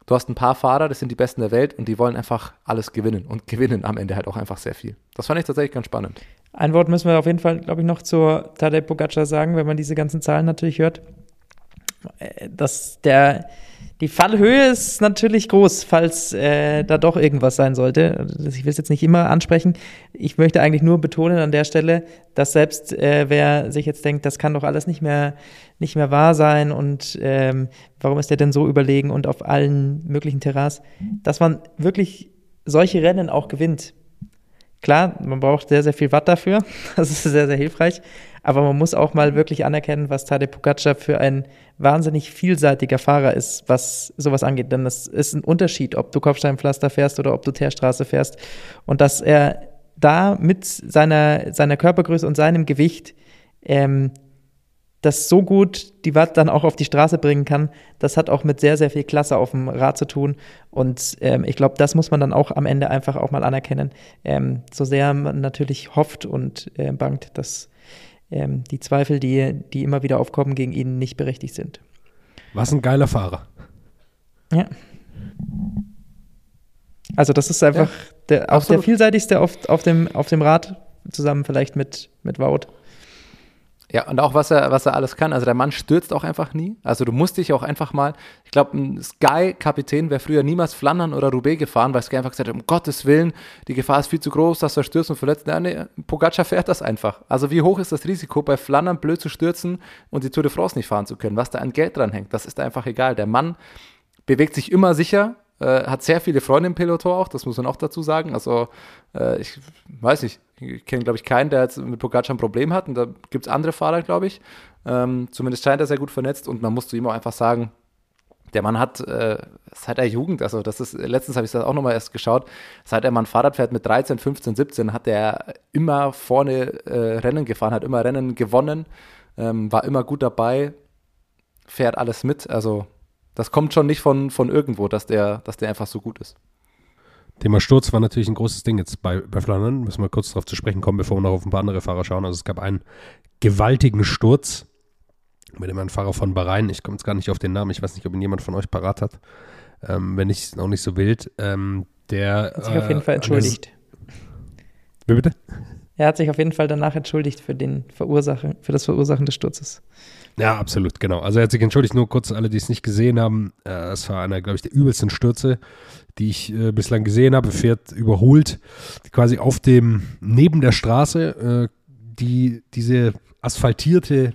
du hast ein paar Fahrer, das sind die Besten der Welt und die wollen einfach alles gewinnen und gewinnen am Ende halt auch einfach sehr viel. Das fand ich tatsächlich ganz spannend. Ein Wort müssen wir auf jeden Fall, glaube ich, noch zur Tadej Pogacar sagen, wenn man diese ganzen Zahlen natürlich hört. Äh, Dass der, die Fallhöhe ist natürlich groß, falls äh, da doch irgendwas sein sollte. Also Ich will es jetzt nicht immer ansprechen. Ich möchte eigentlich nur betonen an der Stelle, dass selbst äh, wer sich jetzt denkt, das kann doch alles nicht mehr, nicht mehr wahr sein und ähm, warum ist der denn so überlegen und auf allen möglichen Terrains, dass man wirklich solche Rennen auch gewinnt. Klar, man braucht sehr, sehr viel Watt dafür. *laughs* Das ist sehr, sehr hilfreich. Aber man muss auch mal wirklich anerkennen, was Tadej Pogacar für ein wahnsinnig vielseitiger Fahrer ist, was sowas angeht. Denn es ist ein Unterschied, ob du Kopfsteinpflaster fährst oder ob du Teerstraße fährst. Und dass er da mit seiner, seiner Körpergröße und seinem Gewicht ähm, das so gut die Watt dann auch auf die Straße bringen kann, das hat auch mit sehr, sehr viel Klasse auf dem Rad zu tun. Und ähm, ich glaube, das muss man dann auch am Ende einfach auch mal anerkennen. Ähm, so sehr man natürlich hofft und äh, bangt, dass ähm, die Zweifel, die, die immer wieder aufkommen, gegen ihn nicht berechtigt sind. Was ein geiler Fahrer. Ja. Also das ist einfach Ja, der, auch absolut. der vielseitigste auf, auf, dem, auf dem Rad, zusammen vielleicht mit, mit Wout. Ja, und auch was er, was er alles kann. Also der Mann stürzt auch einfach nie. Also du musst dich auch einfach mal, ich glaube, ein Sky-Kapitän wäre früher niemals Flandern oder Roubaix gefahren, weil Sky einfach gesagt hat, um Gottes Willen, die Gefahr ist viel zu groß, dass er stürzt und verletzt. Ja, nee, Pogacar fährt das einfach. Also wie hoch ist das Risiko, bei Flandern blöd zu stürzen und die Tour de France nicht fahren zu können? Was da an Geld dran hängt, das ist einfach egal. Der Mann bewegt sich immer sicher, äh, hat sehr viele Freunde im Peloton auch, das muss man auch dazu sagen. Also äh, ich weiß nicht, ich kenne glaube ich keinen, der jetzt mit Pogacar ein Problem hat und da gibt es andere Fahrer, glaube ich. Ähm, zumindest scheint er sehr gut vernetzt und man muss zu ihm auch einfach sagen, der Mann hat äh, seit der Jugend, also das ist, letztens habe ich das auch nochmal erst geschaut, seit er mal ein Fahrrad fährt mit 13, 15, 17, hat er immer vorne äh, Rennen gefahren, hat immer Rennen gewonnen, ähm, war immer gut dabei, fährt alles mit, also das kommt schon nicht von, von irgendwo, dass der, dass der einfach so gut ist. Thema Sturz war natürlich ein großes Ding jetzt bei, bei Flandern. Müssen wir kurz darauf zu sprechen kommen, bevor wir noch auf ein paar andere Fahrer schauen. Also es gab einen gewaltigen Sturz mit dem Fahrer von Bahrain. Ich komme jetzt gar nicht auf den Namen. Ich weiß nicht, ob ihn jemand von euch parat hat. Ähm, wenn nicht, auch nicht so wild. Ähm, der Hat sich auf jeden Fall an der- entschuldigt. Wie bitte? Er hat sich auf jeden Fall danach entschuldigt für, den Verursachen, für das Verursachen des Sturzes. Ja, absolut, genau. Also er hat sich entschuldigt, nur kurz alle, die es nicht gesehen haben. Äh, Es war einer, glaube ich, der übelsten Stürze, die ich äh, bislang gesehen habe. Fährt überholt, quasi auf dem, neben der Straße, äh, die, diese asphaltierte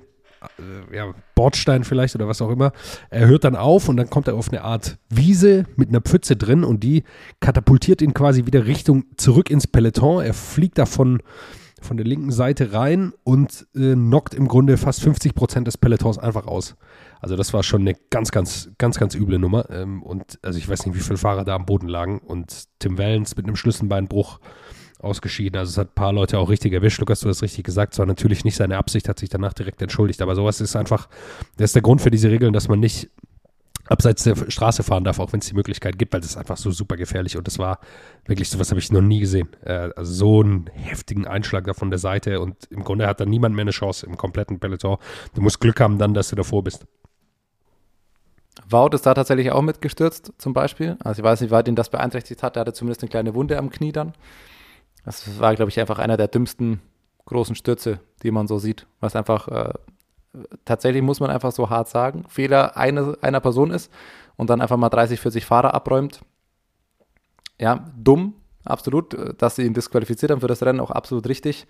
äh, ja, Bordstein vielleicht oder was auch immer. Er hört dann auf und dann kommt er auf eine Art Wiese mit einer Pfütze drin und die katapultiert ihn quasi wieder Richtung zurück ins Peloton. Er fliegt davon von der linken Seite rein und äh, knockt im Grunde fast 50 Prozent des Pelotons einfach aus. Also das war schon eine ganz, ganz, ganz, ganz üble Nummer. Ähm, und also ich weiß nicht, wie viele Fahrer da am Boden lagen. Und Tim Wellens mit einem Schlüsselbeinbruch ausgeschieden. Also es hat ein paar Leute auch richtig erwischt. Lukas, du hast richtig gesagt. Es war natürlich nicht seine Absicht, hat sich danach direkt entschuldigt. Aber sowas ist einfach, das ist der Grund für diese Regeln, dass man nicht abseits der Straße fahren darf, auch wenn es die Möglichkeit gibt, weil das ist einfach so super gefährlich und das war wirklich sowas habe ich noch nie gesehen. Äh, also so einen heftigen Einschlag da von der Seite und im Grunde hat dann niemand mehr eine Chance im kompletten Peloton. Du musst Glück haben dann, dass du davor bist. Wout ist da tatsächlich auch mitgestürzt, zum Beispiel. Also ich weiß nicht, wie weit ihn das beeinträchtigt hat. Er hatte zumindest eine kleine Wunde am Knie dann. Das war, glaube ich, einfach einer der dümmsten großen Stürze, die man so sieht. Was einfach, äh, tatsächlich muss man einfach so hart sagen, Fehler eine, einer Person ist und dann einfach mal 30, 40 Fahrer abräumt. Ja, dumm, absolut. Dass sie ihn disqualifiziert haben für das Rennen, auch absolut richtig.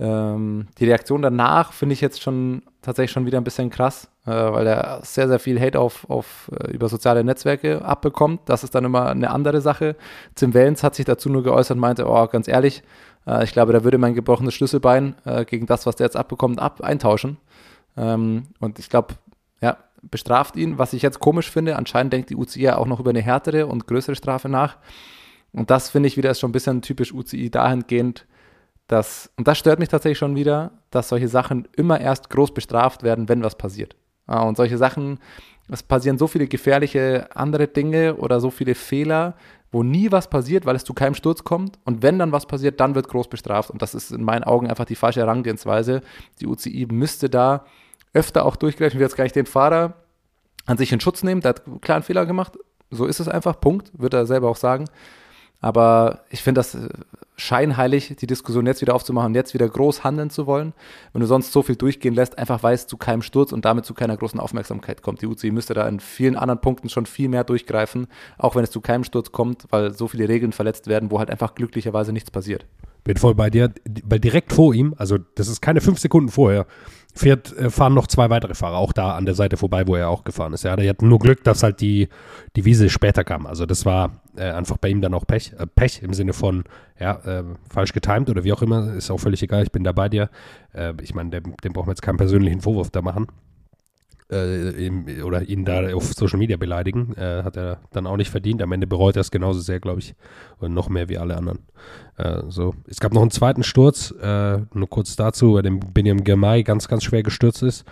Ähm, die Reaktion danach finde ich jetzt schon tatsächlich schon wieder ein bisschen krass, äh, weil er sehr, sehr viel Hate auf, auf, äh, über soziale Netzwerke abbekommt. Das ist dann immer eine andere Sache. Tim Wellens hat sich dazu nur geäußert und meinte, oh, ganz ehrlich, äh, ich glaube, da würde mein gebrochenes Schlüsselbein äh, gegen das, was der jetzt abbekommt, ab eintauschen. Ähm, und ich glaube, ja, bestraft ihn, was ich jetzt komisch finde. Anscheinend denkt die UCI ja auch noch über eine härtere und größere Strafe nach. Und das finde ich wieder ist schon ein bisschen typisch UCI dahingehend, dass, und das stört mich tatsächlich schon wieder, dass solche Sachen immer erst groß bestraft werden, wenn was passiert. Ah, und solche Sachen, es passieren so viele gefährliche andere Dinge oder so viele Fehler, wo nie was passiert, weil es zu keinem Sturz kommt. Und wenn dann was passiert, dann wird groß bestraft. Und das ist in meinen Augen einfach die falsche Herangehensweise. Die UCI müsste da öfter auch durchgreifen. Ich will jetzt gar nicht den Fahrer an sich in Schutz nehmen. Der hat einen klaren Fehler gemacht. So ist es einfach. Punkt. Wird er selber auch sagen. Aber ich finde das äh, scheinheilig, die Diskussion jetzt wieder aufzumachen und jetzt wieder groß handeln zu wollen, wenn du sonst so viel durchgehen lässt, einfach weil es zu keinem Sturz und damit zu keiner großen Aufmerksamkeit kommt. Die UCI müsste da in vielen anderen Punkten schon viel mehr durchgreifen, auch wenn es zu keinem Sturz kommt, weil so viele Regeln verletzt werden, wo halt einfach glücklicherweise nichts passiert. Bin voll bei dir, weil direkt vor ihm, also das ist keine fünf Sekunden vorher, fährt, äh, fahren noch zwei weitere Fahrer, auch da an der Seite vorbei, wo er auch gefahren ist. Ja, der hat nur Glück, dass halt die, die Wiese später kam. Also das war äh, einfach bei ihm dann auch Pech. Äh, Pech im Sinne von, ja, äh, falsch getimt oder wie auch immer, ist auch völlig egal, ich bin da bei dir. Äh, ich meine, dem, dem brauchen wir jetzt keinen persönlichen Vorwurf da machen. Äh, ihm, oder ihn da auf Social Media beleidigen, äh, hat er dann auch nicht verdient. Am Ende bereut er es genauso sehr, glaube ich, und noch mehr wie alle anderen. Äh, so. Es gab noch einen zweiten Sturz, äh, nur kurz dazu, bei dem Benjamin Girmay ganz, ganz schwer gestürzt ist.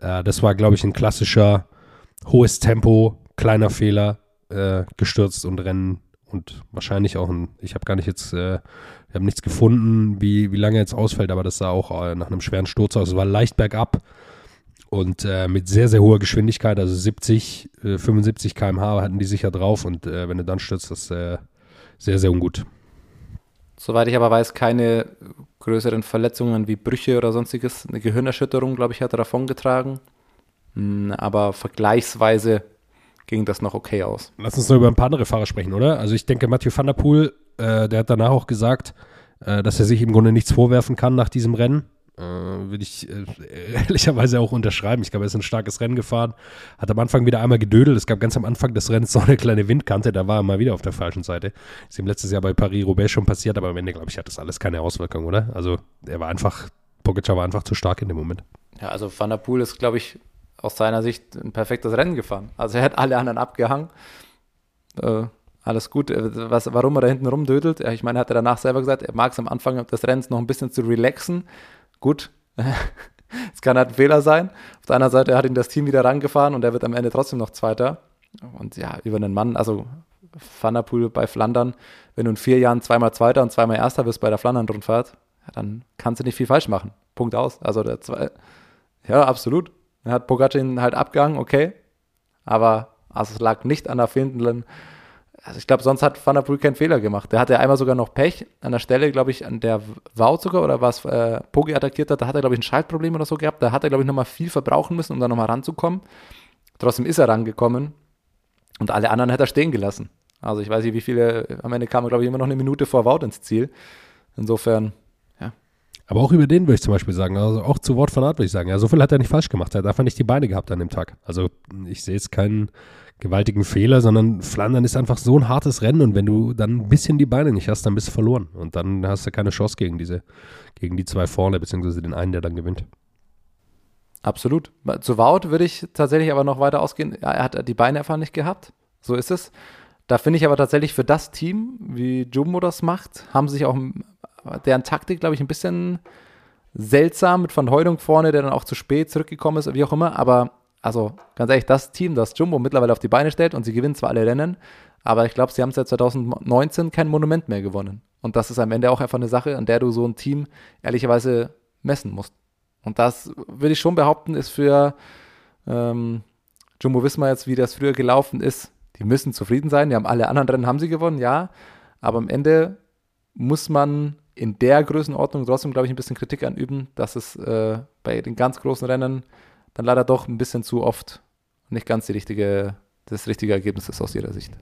Äh, das war, glaube ich, ein klassischer hohes Tempo, kleiner Fehler, äh, gestürzt und Rennen und wahrscheinlich auch ein, ich habe gar nicht jetzt, äh, ich habe nichts gefunden, wie, wie lange er jetzt ausfällt, aber das sah auch äh, nach einem schweren Sturz aus. Es war leicht bergab und äh, mit sehr, sehr hoher Geschwindigkeit, also 70, äh, 75 km/h hatten die sicher drauf und äh, wenn du dann stürzt, das ist äh, sehr, sehr ungut. Soweit ich aber weiß, keine größeren Verletzungen wie Brüche oder sonstiges. Eine Gehirnerschütterung, glaube ich, hat er davongetragen. Hm, aber vergleichsweise ging das noch okay aus. Lass uns noch über ein paar andere Fahrer sprechen, oder? Also ich denke, Mathieu van der Poel, äh, der hat danach auch gesagt, äh, dass er sich im Grunde nichts vorwerfen kann nach diesem Rennen. Äh, Würde ich äh, ehrlicherweise auch unterschreiben. Ich glaube, er ist ein starkes Rennen gefahren. Hat am Anfang wieder einmal gedödelt. Es gab ganz am Anfang des Rennens so eine kleine Windkante. Da war er mal wieder auf der falschen Seite. Ist ihm letztes Jahr bei Paris-Roubaix schon passiert. Aber am Ende, glaube ich, hat das alles keine Auswirkung, oder? Also er war einfach, Pogacar war einfach zu stark in dem Moment. Ja, also Van der Poel ist, glaube ich, aus seiner Sicht ein perfektes Rennen gefahren. Also er hat alle anderen abgehangen. Äh, alles gut. Äh, was, warum er da hinten rumdödelt? Ich meine, hat er danach selber gesagt, er mag es am Anfang des Rennens noch ein bisschen zu relaxen. Gut, *laughs* es kann halt ein Fehler sein. Auf der anderen Seite hat ihn das Team wieder rangefahren und er wird am Ende trotzdem noch Zweiter. Und ja, über einen Mann, also Poel bei Flandern, wenn du in vier Jahren zweimal Zweiter und zweimal Erster wirst bei der Flandern-Rundfahrt, ja, dann kannst du nicht viel falsch machen. Punkt aus. Also der zwei, ja, absolut. Er hat Pogacar ihn halt abgehangen, okay. Aber also es lag nicht an der fehlenden. Also ich glaube, sonst hat Van der Poel keinen Fehler gemacht. Der hatte einmal sogar noch Pech an der Stelle, glaube ich, an der Wout sogar oder was äh, Pogi attackiert hat. Da hat er, glaube ich, ein Schaltproblem oder so gehabt. Da hat er, glaube ich, nochmal viel verbrauchen müssen, um da nochmal ranzukommen. Trotzdem ist er rangekommen und alle anderen hätte er stehen gelassen. Also ich weiß nicht, wie viele, am Ende kam er, glaube ich, immer noch eine Minute vor Wout ins Ziel. Insofern, Aber auch über den würde ich zum Beispiel sagen, also auch zu Wort von Art würde ich sagen, ja, so viel hat er nicht falsch gemacht. Er hat einfach nicht die Beine gehabt an dem Tag. Also ich sehe jetzt keinen gewaltigen Fehler, sondern Flandern ist einfach so ein hartes Rennen und wenn du dann ein bisschen die Beine nicht hast, dann bist du verloren. Und dann hast du keine Chance gegen diese, gegen die zwei vorne, beziehungsweise den einen, der dann gewinnt. Absolut. Zu Wout würde ich tatsächlich aber noch weiter ausgehen. Er hat die Beine einfach nicht gehabt. So ist es. Da finde ich aber tatsächlich für das Team, wie Jumbo das macht, haben sich auch deren Taktik, glaube ich, ein bisschen seltsam mit Van Heudung vorne, der dann auch zu spät zurückgekommen ist, wie auch immer. Aber also ganz ehrlich, das Team, das Jumbo mittlerweile auf die Beine stellt und sie gewinnen zwar alle Rennen, aber ich glaube, sie haben seit 2019 kein Monument mehr gewonnen. Und das ist am Ende auch einfach eine Sache, an der du so ein Team ehrlicherweise messen musst. Und das würde ich schon behaupten, ist für ähm, Jumbo Wismar jetzt, wie das früher gelaufen ist. Die müssen zufrieden sein. Die haben alle anderen Rennen haben sie gewonnen, ja. Aber am Ende muss man in der Größenordnung trotzdem, glaube ich, ein bisschen Kritik anüben, dass es äh, bei den ganz großen Rennen dann leider doch ein bisschen zu oft nicht ganz die richtige, das richtige Ergebnis ist aus ihrer Sicht.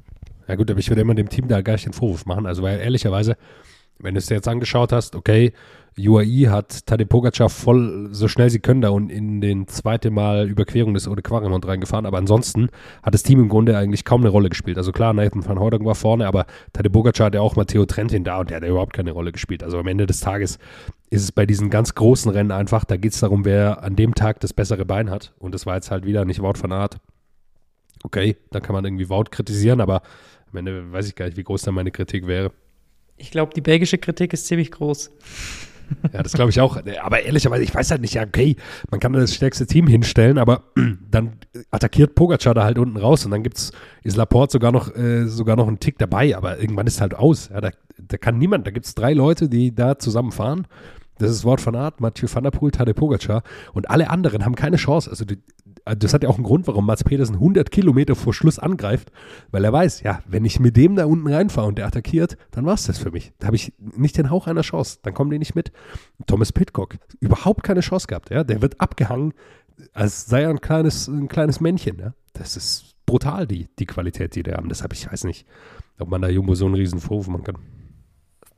Ja gut, aber ich würde immer dem Team da gar nicht den Vorwurf machen. Also weil ehrlicherweise, wenn du es dir jetzt angeschaut hast, okay, UAE hat Tadej Pogacar voll, so schnell sie können, da und in den zweite Mal Überquerung des Ode Quaremont reingefahren, aber ansonsten hat das Team im Grunde eigentlich kaum eine Rolle gespielt. Also klar, Nathan van Hoydong war vorne, aber Tadej Pogacar hat ja auch Matteo Trentin da und der hat ja überhaupt keine Rolle gespielt. Also am Ende des Tages ist es bei diesen ganz großen Rennen einfach, da geht es darum, wer an dem Tag das bessere Bein hat und das war jetzt halt wieder nicht Wout van Aert. Okay, da kann man irgendwie Wout kritisieren, aber am Ende weiß ich gar nicht, wie groß da meine Kritik wäre. Ich glaube, die belgische Kritik ist ziemlich groß. Ja, das glaube ich auch. Aber ehrlicherweise, ich weiß halt nicht, ja, okay, man kann das stärkste Team hinstellen, aber *clears throat* dann attackiert Pogacar da halt unten raus und dann gibt's, ist Laporte sogar noch, äh, sogar noch einen Tick dabei, aber irgendwann ist halt aus. Ja, da, da kann niemand, da gibt es drei Leute, die da zusammen fahren. Das ist Wort von Art, Mathieu van der Poel, Tadej Pogacar und alle anderen haben keine Chance. Also die, das hat ja auch einen Grund, warum Mats Pedersen 100 Kilometer vor Schluss angreift, weil er weiß, ja, wenn ich mit dem da unten reinfahre und der attackiert, dann war es das für mich. Da habe ich nicht den Hauch einer Chance. Dann kommen die nicht mit. Thomas Pitcock, überhaupt keine Chance gehabt. Ja? Der wird abgehangen, als sei er ein kleines, ein kleines Männchen. Ja? Das ist brutal, die, die Qualität, die die haben. Deshalb, ich weiß nicht, ob man da Jumbo so einen riesen Vorwurf machen kann.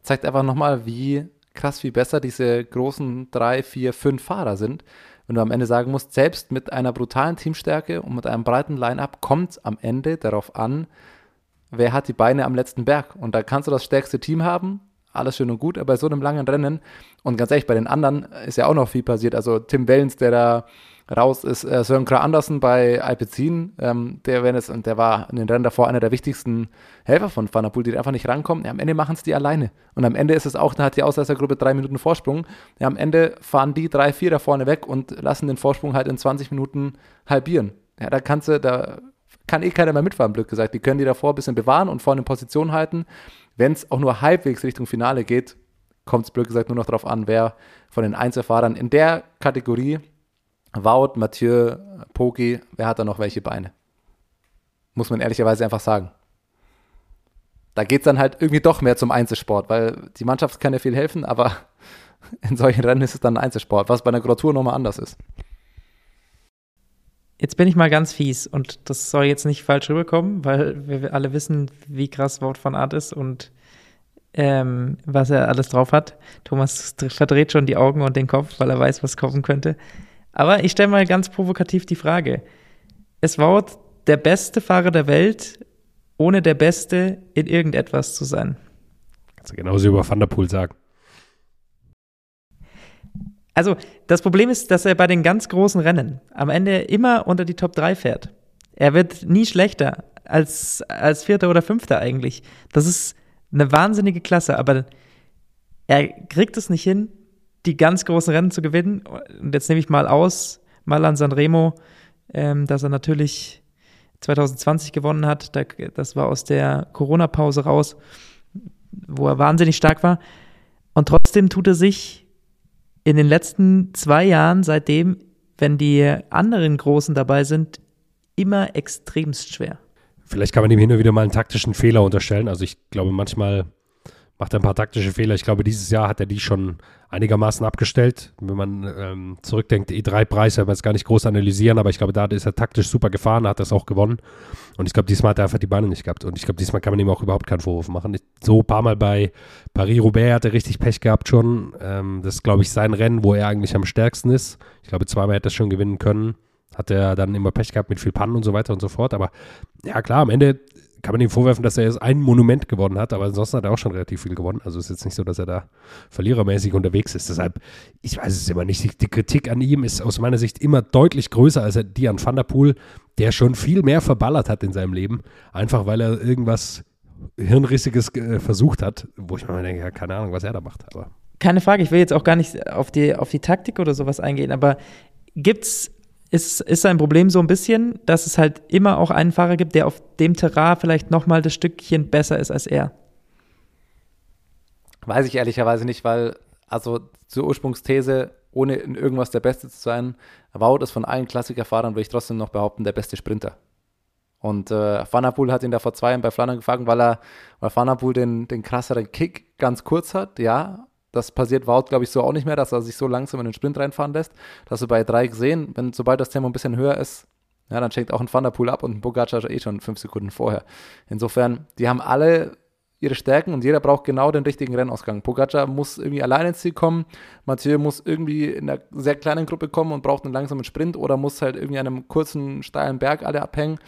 Zeigt einfach nochmal, wie krass viel besser diese großen drei, vier, fünf Fahrer sind wenn du am Ende sagen musst, selbst mit einer brutalen Teamstärke und mit einem breiten Line-up kommt es am Ende darauf an, wer hat die Beine am letzten Berg. Und da kannst du das stärkste Team haben, alles schön und gut, aber bei so einem langen Rennen und ganz ehrlich, bei den anderen ist ja auch noch viel passiert. Also Tim Wellens, der da raus ist, äh, Sören Kra Andersen bei Alpecin, ähm, der, wenn es, und der war in den Rennen davor einer der wichtigsten Helfer von Van der Poel, die einfach nicht rankommen. Ja, am Ende machen es die alleine. Und am Ende ist es auch, da hat die Ausreißergruppe drei Minuten Vorsprung. Ja, am Ende fahren die drei, vier da vorne weg und lassen den Vorsprung halt in 20 Minuten halbieren. Ja, da kannst du, da kann eh keiner mehr mitfahren, blöd gesagt. Die können die davor ein bisschen bewahren und vorne in Position halten. Wenn es auch nur halbwegs Richtung Finale geht, kommt es blöd gesagt nur noch darauf an, wer von den Einzelfahrern in der Kategorie Wout, Mathieu, Poki, wer hat da noch welche Beine? Muss man ehrlicherweise einfach sagen. Da geht es dann halt irgendwie doch mehr zum Einzelsport, weil die Mannschaft kann ja viel helfen, aber *laughs* in solchen Rennen ist es dann ein Einzelsport, was bei einer Grotur nochmal anders ist. Jetzt bin ich mal ganz fies und das soll jetzt nicht falsch rüberkommen, weil wir alle wissen, wie krass Wort von Art ist und ähm, was er alles drauf hat. Thomas verdreht schon die Augen und den Kopf, weil er weiß, was kommen könnte. Aber ich stelle mal ganz provokativ die Frage. Es war der beste Fahrer der Welt, ohne der Beste in irgendetwas zu sein. Kannst du genauso über Van der Poel sagen. Also, das Problem ist, dass er bei den ganz großen Rennen am Ende immer unter die Top 3 fährt. Er wird nie schlechter als, als Vierter oder Fünfter eigentlich. Das ist eine wahnsinnige Klasse, aber er kriegt es nicht hin, die ganz großen Rennen zu gewinnen. Und jetzt nehme ich mal aus, mal an Sanremo, ähm, dass er natürlich 2020 gewonnen hat. das war aus der Corona-Pause raus, wo er wahnsinnig stark war. Und trotzdem tut er sich in den letzten zwei Jahren seitdem, wenn die anderen Großen dabei sind, immer extremst schwer. Vielleicht kann man ihm hin und wieder mal einen taktischen Fehler unterstellen. Also ich glaube, manchmal macht er ein paar taktische Fehler. Ich glaube, dieses Jahr hat er die schon einigermaßen abgestellt. Wenn man ähm, zurückdenkt, E3-Preis, werden wir jetzt gar nicht groß analysieren, aber ich glaube, da ist er taktisch super gefahren, hat das auch gewonnen. Und ich glaube, diesmal hat er einfach die Beine nicht gehabt. Und ich glaube, diesmal kann man ihm auch überhaupt keinen Vorwurf machen. So ein paar Mal bei Paris-Roubaix hat er richtig Pech gehabt schon. Ähm, das ist, glaube ich, sein Rennen, wo er eigentlich am stärksten ist. Ich glaube, zweimal hätte er schon gewinnen können. Hat er dann immer Pech gehabt mit viel Pannen und so weiter und so fort. Aber ja, klar, am Ende kann man ihm vorwerfen, dass er jetzt ein Monument gewonnen hat, aber ansonsten hat er auch schon relativ viel gewonnen. Also ist jetzt nicht so, dass er da verlierermäßig unterwegs ist. Deshalb, ich weiß es immer nicht. Die Kritik an ihm ist aus meiner Sicht immer deutlich größer als die an Van der schon viel mehr verballert hat in seinem Leben, einfach weil er irgendwas Hirnrissiges äh, versucht hat, wo ich mir denke, ja, keine Ahnung, was er da macht. Aber keine Frage, ich will jetzt auch gar nicht auf die, auf die Taktik oder sowas eingehen, aber gibt es ist, ist sein Problem so ein bisschen, dass es halt immer auch einen Fahrer gibt, der auf dem Terrain vielleicht nochmal das Stückchen besser ist als er. Weiß ich ehrlicherweise nicht, weil, also zur Ursprungsthese, ohne in irgendwas der Beste zu sein, Wout ist von allen Klassikerfahrern, würde ich trotzdem noch behaupten, der beste Sprinter. Und äh, Van hat ihn da vor zwei Jahren bei Flandern gefangen, weil er, weil Van den, den krasseren Kick ganz kurz hat, ja, das passiert Wout, glaube ich, so auch nicht mehr, dass er sich so langsam in den Sprint reinfahren lässt. Das hast du bei drei gesehen. Wenn, sobald das Tempo ein bisschen höher ist, ja, dann schenkt auch ein Thunderpool ab und ein Pogacar eh schon fünf Sekunden vorher. Insofern, die haben alle ihre Stärken und jeder braucht genau den richtigen Rennausgang. Pogacar muss irgendwie alleine ins Ziel kommen, Mathieu muss irgendwie in einer sehr kleinen Gruppe kommen und braucht einen langsamen Sprint oder muss halt irgendwie an einem kurzen, steilen Berg alle abhängen.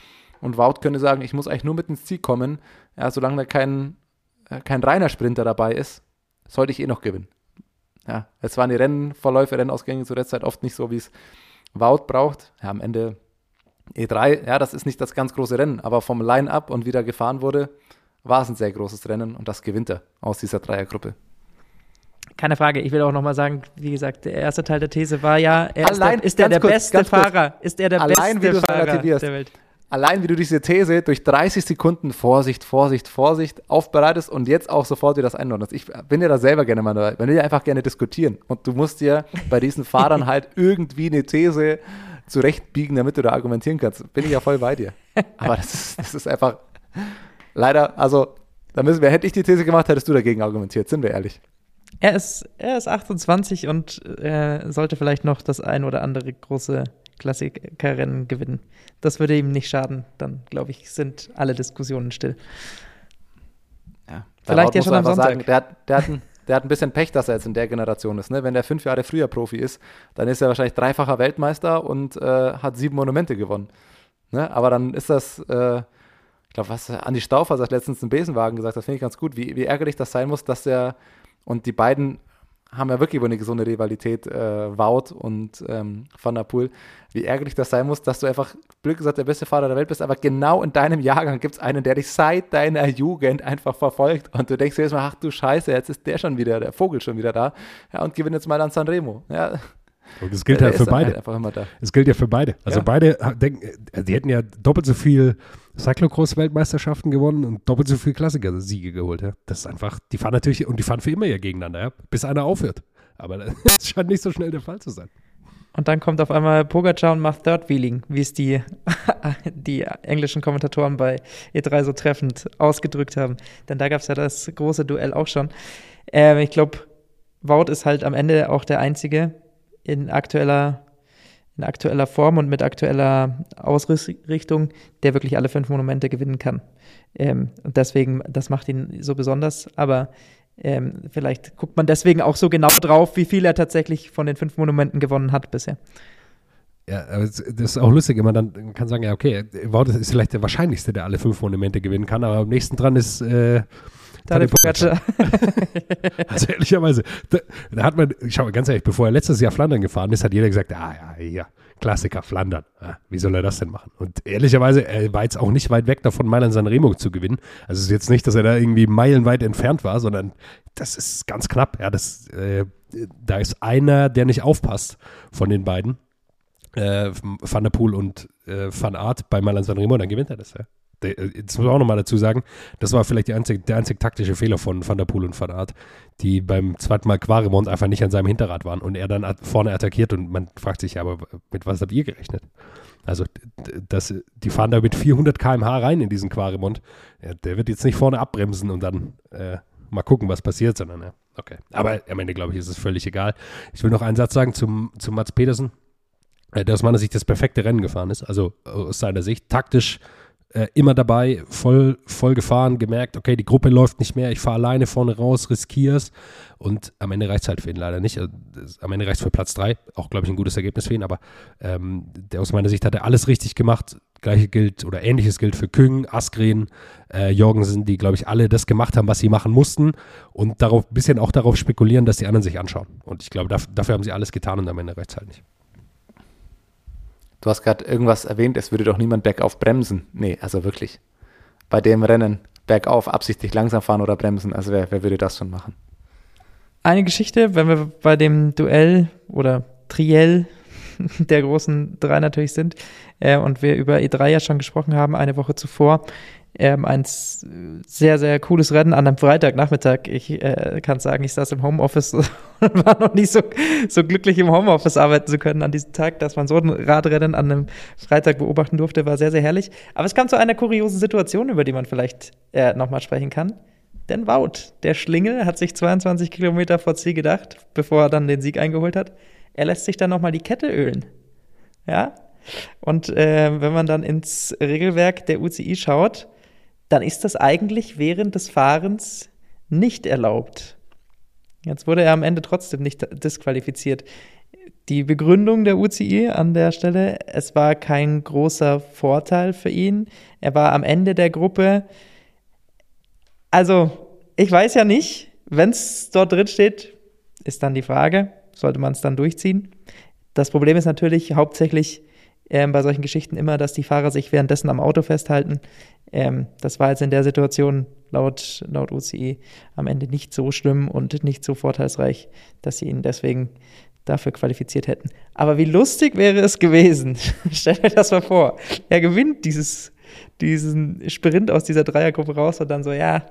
Und Wout könnte sagen, ich muss eigentlich nur mit ins Ziel kommen, ja, solange da kein, äh, kein reiner Sprinter dabei ist, sollte ich eh noch gewinnen. Ja, es waren die Rennverläufe, Rennausgänge zu der Zeit oft nicht so, wie es Wout braucht. Ja, am Ende E3, ja, das ist nicht das ganz große Rennen, aber vom Line-Up und wie da gefahren wurde, war es ein sehr großes Rennen und das gewinnt er aus dieser Dreiergruppe. Keine Frage, ich will auch nochmal sagen, wie gesagt, der erste Teil der These war ja, er Allein, ist der, ist der, der kurz, beste Fahrer, ist er der Allein, beste Fahrer der Welt allein wie du diese These durch 30 Sekunden Vorsicht, Vorsicht, Vorsicht aufbereitest und jetzt auch sofort wieder das einordnest. Ich bin ja da selber gerne mal dabei. Man will ja einfach gerne diskutieren. Und du musst dir bei diesen Fahrern halt *laughs* irgendwie eine These zurechtbiegen, damit du da argumentieren kannst. Bin ich ja voll bei dir. Aber das ist, das ist einfach leider, also da müssen wir, hätte ich die These gemacht, hättest du dagegen argumentiert, sind wir ehrlich. Er ist, er ist 28 und äh, sollte vielleicht noch das ein oder andere große Klassikerrennen gewinnen. Das würde ihm nicht schaden. Dann, glaube ich, sind alle Diskussionen still. Ja, Vielleicht ja schon am Sonntag. Sagen, der, hat, der, hat ein, der hat ein bisschen Pech, dass er jetzt in der Generation ist. Ne? Wenn der fünf Jahre früher Profi ist, dann ist er wahrscheinlich dreifacher Weltmeister und äh, hat sieben Monumente gewonnen. Ne? Aber dann ist das, äh, ich glaube, was Andi Stauffer sagt letztens im Besenwagen gesagt, das finde ich ganz gut, wie, wie ärgerlich das sein muss, dass er und die beiden haben ja wirklich über eine gesunde Rivalität, äh, Wout und ähm, Van der Poel, wie ärgerlich das sein muss, dass du einfach, blöd gesagt, der beste Fahrer der Welt bist, aber genau in deinem Jahrgang gibt es einen, der dich seit deiner Jugend einfach verfolgt und du denkst jetzt mal, ach du Scheiße, jetzt ist der schon wieder, der Vogel schon wieder da. Ja, und gewinnt jetzt mal an Sanremo. Ja, Und das gilt der halt für beide. Halt einfach immer da. Es gilt ja für beide. Also Ja. beide denken, äh, die hätten ja doppelt so viel Cyclocross-Weltmeisterschaften gewonnen und doppelt so viel Klassiker-Siege geholt. Ja. Das ist einfach, die fahren natürlich, und die fahren für immer ja gegeneinander, ja, bis einer aufhört. Aber *laughs* das scheint nicht so schnell der Fall zu sein. Und dann kommt auf einmal Pogacar und macht Third Wheeling, wie es die, *laughs* die englischen Kommentatoren bei E3 so treffend ausgedrückt haben. Denn da gab es ja das große Duell auch schon. Ähm, ich glaube, Wout ist halt am Ende auch der Einzige in aktueller, in aktueller Form und mit aktueller Ausrichtung, der wirklich alle fünf Monumente gewinnen kann. Ähm, und deswegen, das macht ihn so besonders. Aber ähm, vielleicht guckt man deswegen auch so genau drauf, wie viel er tatsächlich von den fünf Monumenten gewonnen hat bisher. Ja, das ist auch lustig, man dann kann sagen, ja, okay, Wout ist vielleicht der wahrscheinlichste, der alle fünf Monumente gewinnen kann, aber am nächsten dran ist äh, Tadej Pogacar. *laughs* Also ehrlicherweise, da, da hat man, schau mal, ganz ehrlich, bevor er letztes Jahr Flandern gefahren ist, hat jeder gesagt, ah ja, hier, Klassiker Flandern. Ah, wie soll er das denn machen? Und ehrlicherweise, er war jetzt auch nicht weit weg davon, Mailand Sanremo zu gewinnen. Also es ist jetzt nicht, dass er da irgendwie meilenweit entfernt war, sondern das ist ganz knapp. Ja, das, äh, da ist einer, der nicht aufpasst von den beiden, äh, Van der Poel und äh, Van Aert bei Mailand Sanremo, dann gewinnt er das. Ja. Der, äh, Jetzt muss man auch nochmal dazu sagen, das war vielleicht die einzig, der einzig taktische Fehler von Van der Poel und Van Aert, die beim zweiten Mal Quaremont einfach nicht an seinem Hinterrad waren und er dann vorne attackiert und man fragt sich, aber mit was habt ihr gerechnet? Also, das, die fahren da mit 400 km/h rein in diesen Quaremont. Ja, der wird jetzt nicht vorne abbremsen und dann äh, mal gucken, was passiert, sondern ja, okay. Aber am Ende, glaube ich, ist es völlig egal. Ich will noch einen Satz sagen zum, zum Mats Pedersen, äh, der aus meiner Sicht das perfekte Rennen gefahren ist. Also äh, aus seiner Sicht taktisch äh, immer dabei, voll, voll gefahren, gemerkt, okay, die Gruppe läuft nicht mehr, ich fahre alleine vorne raus, riskier's und am Ende reicht es halt für ihn leider nicht. Also, Am Ende reicht es für Platz 3, auch glaube ich ein gutes Ergebnis für ihn, aber ähm, der aus meiner Sicht hat er alles richtig gemacht. Gleiche gilt oder ähnliches gilt für Küng, Askren, äh, Jorgensen, die glaube ich alle das gemacht haben, was sie machen mussten und darauf bisschen auch darauf spekulieren, dass die anderen sich anschauen. Und ich glaube, daf dafür haben sie alles getan und am Ende reicht es halt nicht. Du hast gerade irgendwas erwähnt, es würde doch niemand bergauf bremsen. Nee, also wirklich. Bei dem Rennen bergauf absichtlich langsam fahren oder bremsen, also wer, wer würde das schon machen? Eine Geschichte, wenn wir bei dem Duell oder Triell *laughs* der großen drei natürlich sind äh, und wir über E3 ja schon gesprochen haben, eine Woche zuvor. Ähm, ein sehr, sehr cooles Rennen an einem Freitagnachmittag. Ich äh, kann sagen, ich saß im Homeoffice *laughs* und war noch nicht so, so glücklich, im Homeoffice arbeiten zu können an diesem Tag, dass man so ein Radrennen an einem Freitag beobachten durfte, war sehr, sehr herrlich. Aber es kam zu einer kuriosen Situation, über die man vielleicht äh, nochmal sprechen kann. Denn Wout, der Schlingel, hat sich 22 Kilometer vor Ziel gedacht, bevor er dann den Sieg eingeholt hat. Er lässt sich dann nochmal die Kette ölen. Ja. Und äh, wenn man dann ins Regelwerk der UCI schaut, dann ist das eigentlich während des Fahrens nicht erlaubt. Jetzt wurde er am Ende trotzdem nicht disqualifiziert. Die Begründung der UCI an der Stelle, es war kein großer Vorteil für ihn. Er war am Ende der Gruppe. Also, ich weiß ja nicht, wenn es dort drin steht, ist dann die Frage, sollte man es dann durchziehen? Das Problem ist natürlich hauptsächlich ähm, bei solchen Geschichten immer, dass die Fahrer sich währenddessen am Auto festhalten. Ähm, das war jetzt in der Situation laut, laut UCI am Ende nicht so schlimm und nicht so vorteilsreich, dass sie ihn deswegen dafür qualifiziert hätten. Aber wie lustig wäre es gewesen, *laughs* stellt euch das mal vor, er gewinnt dieses, diesen Sprint aus dieser Dreiergruppe raus und dann so, ja,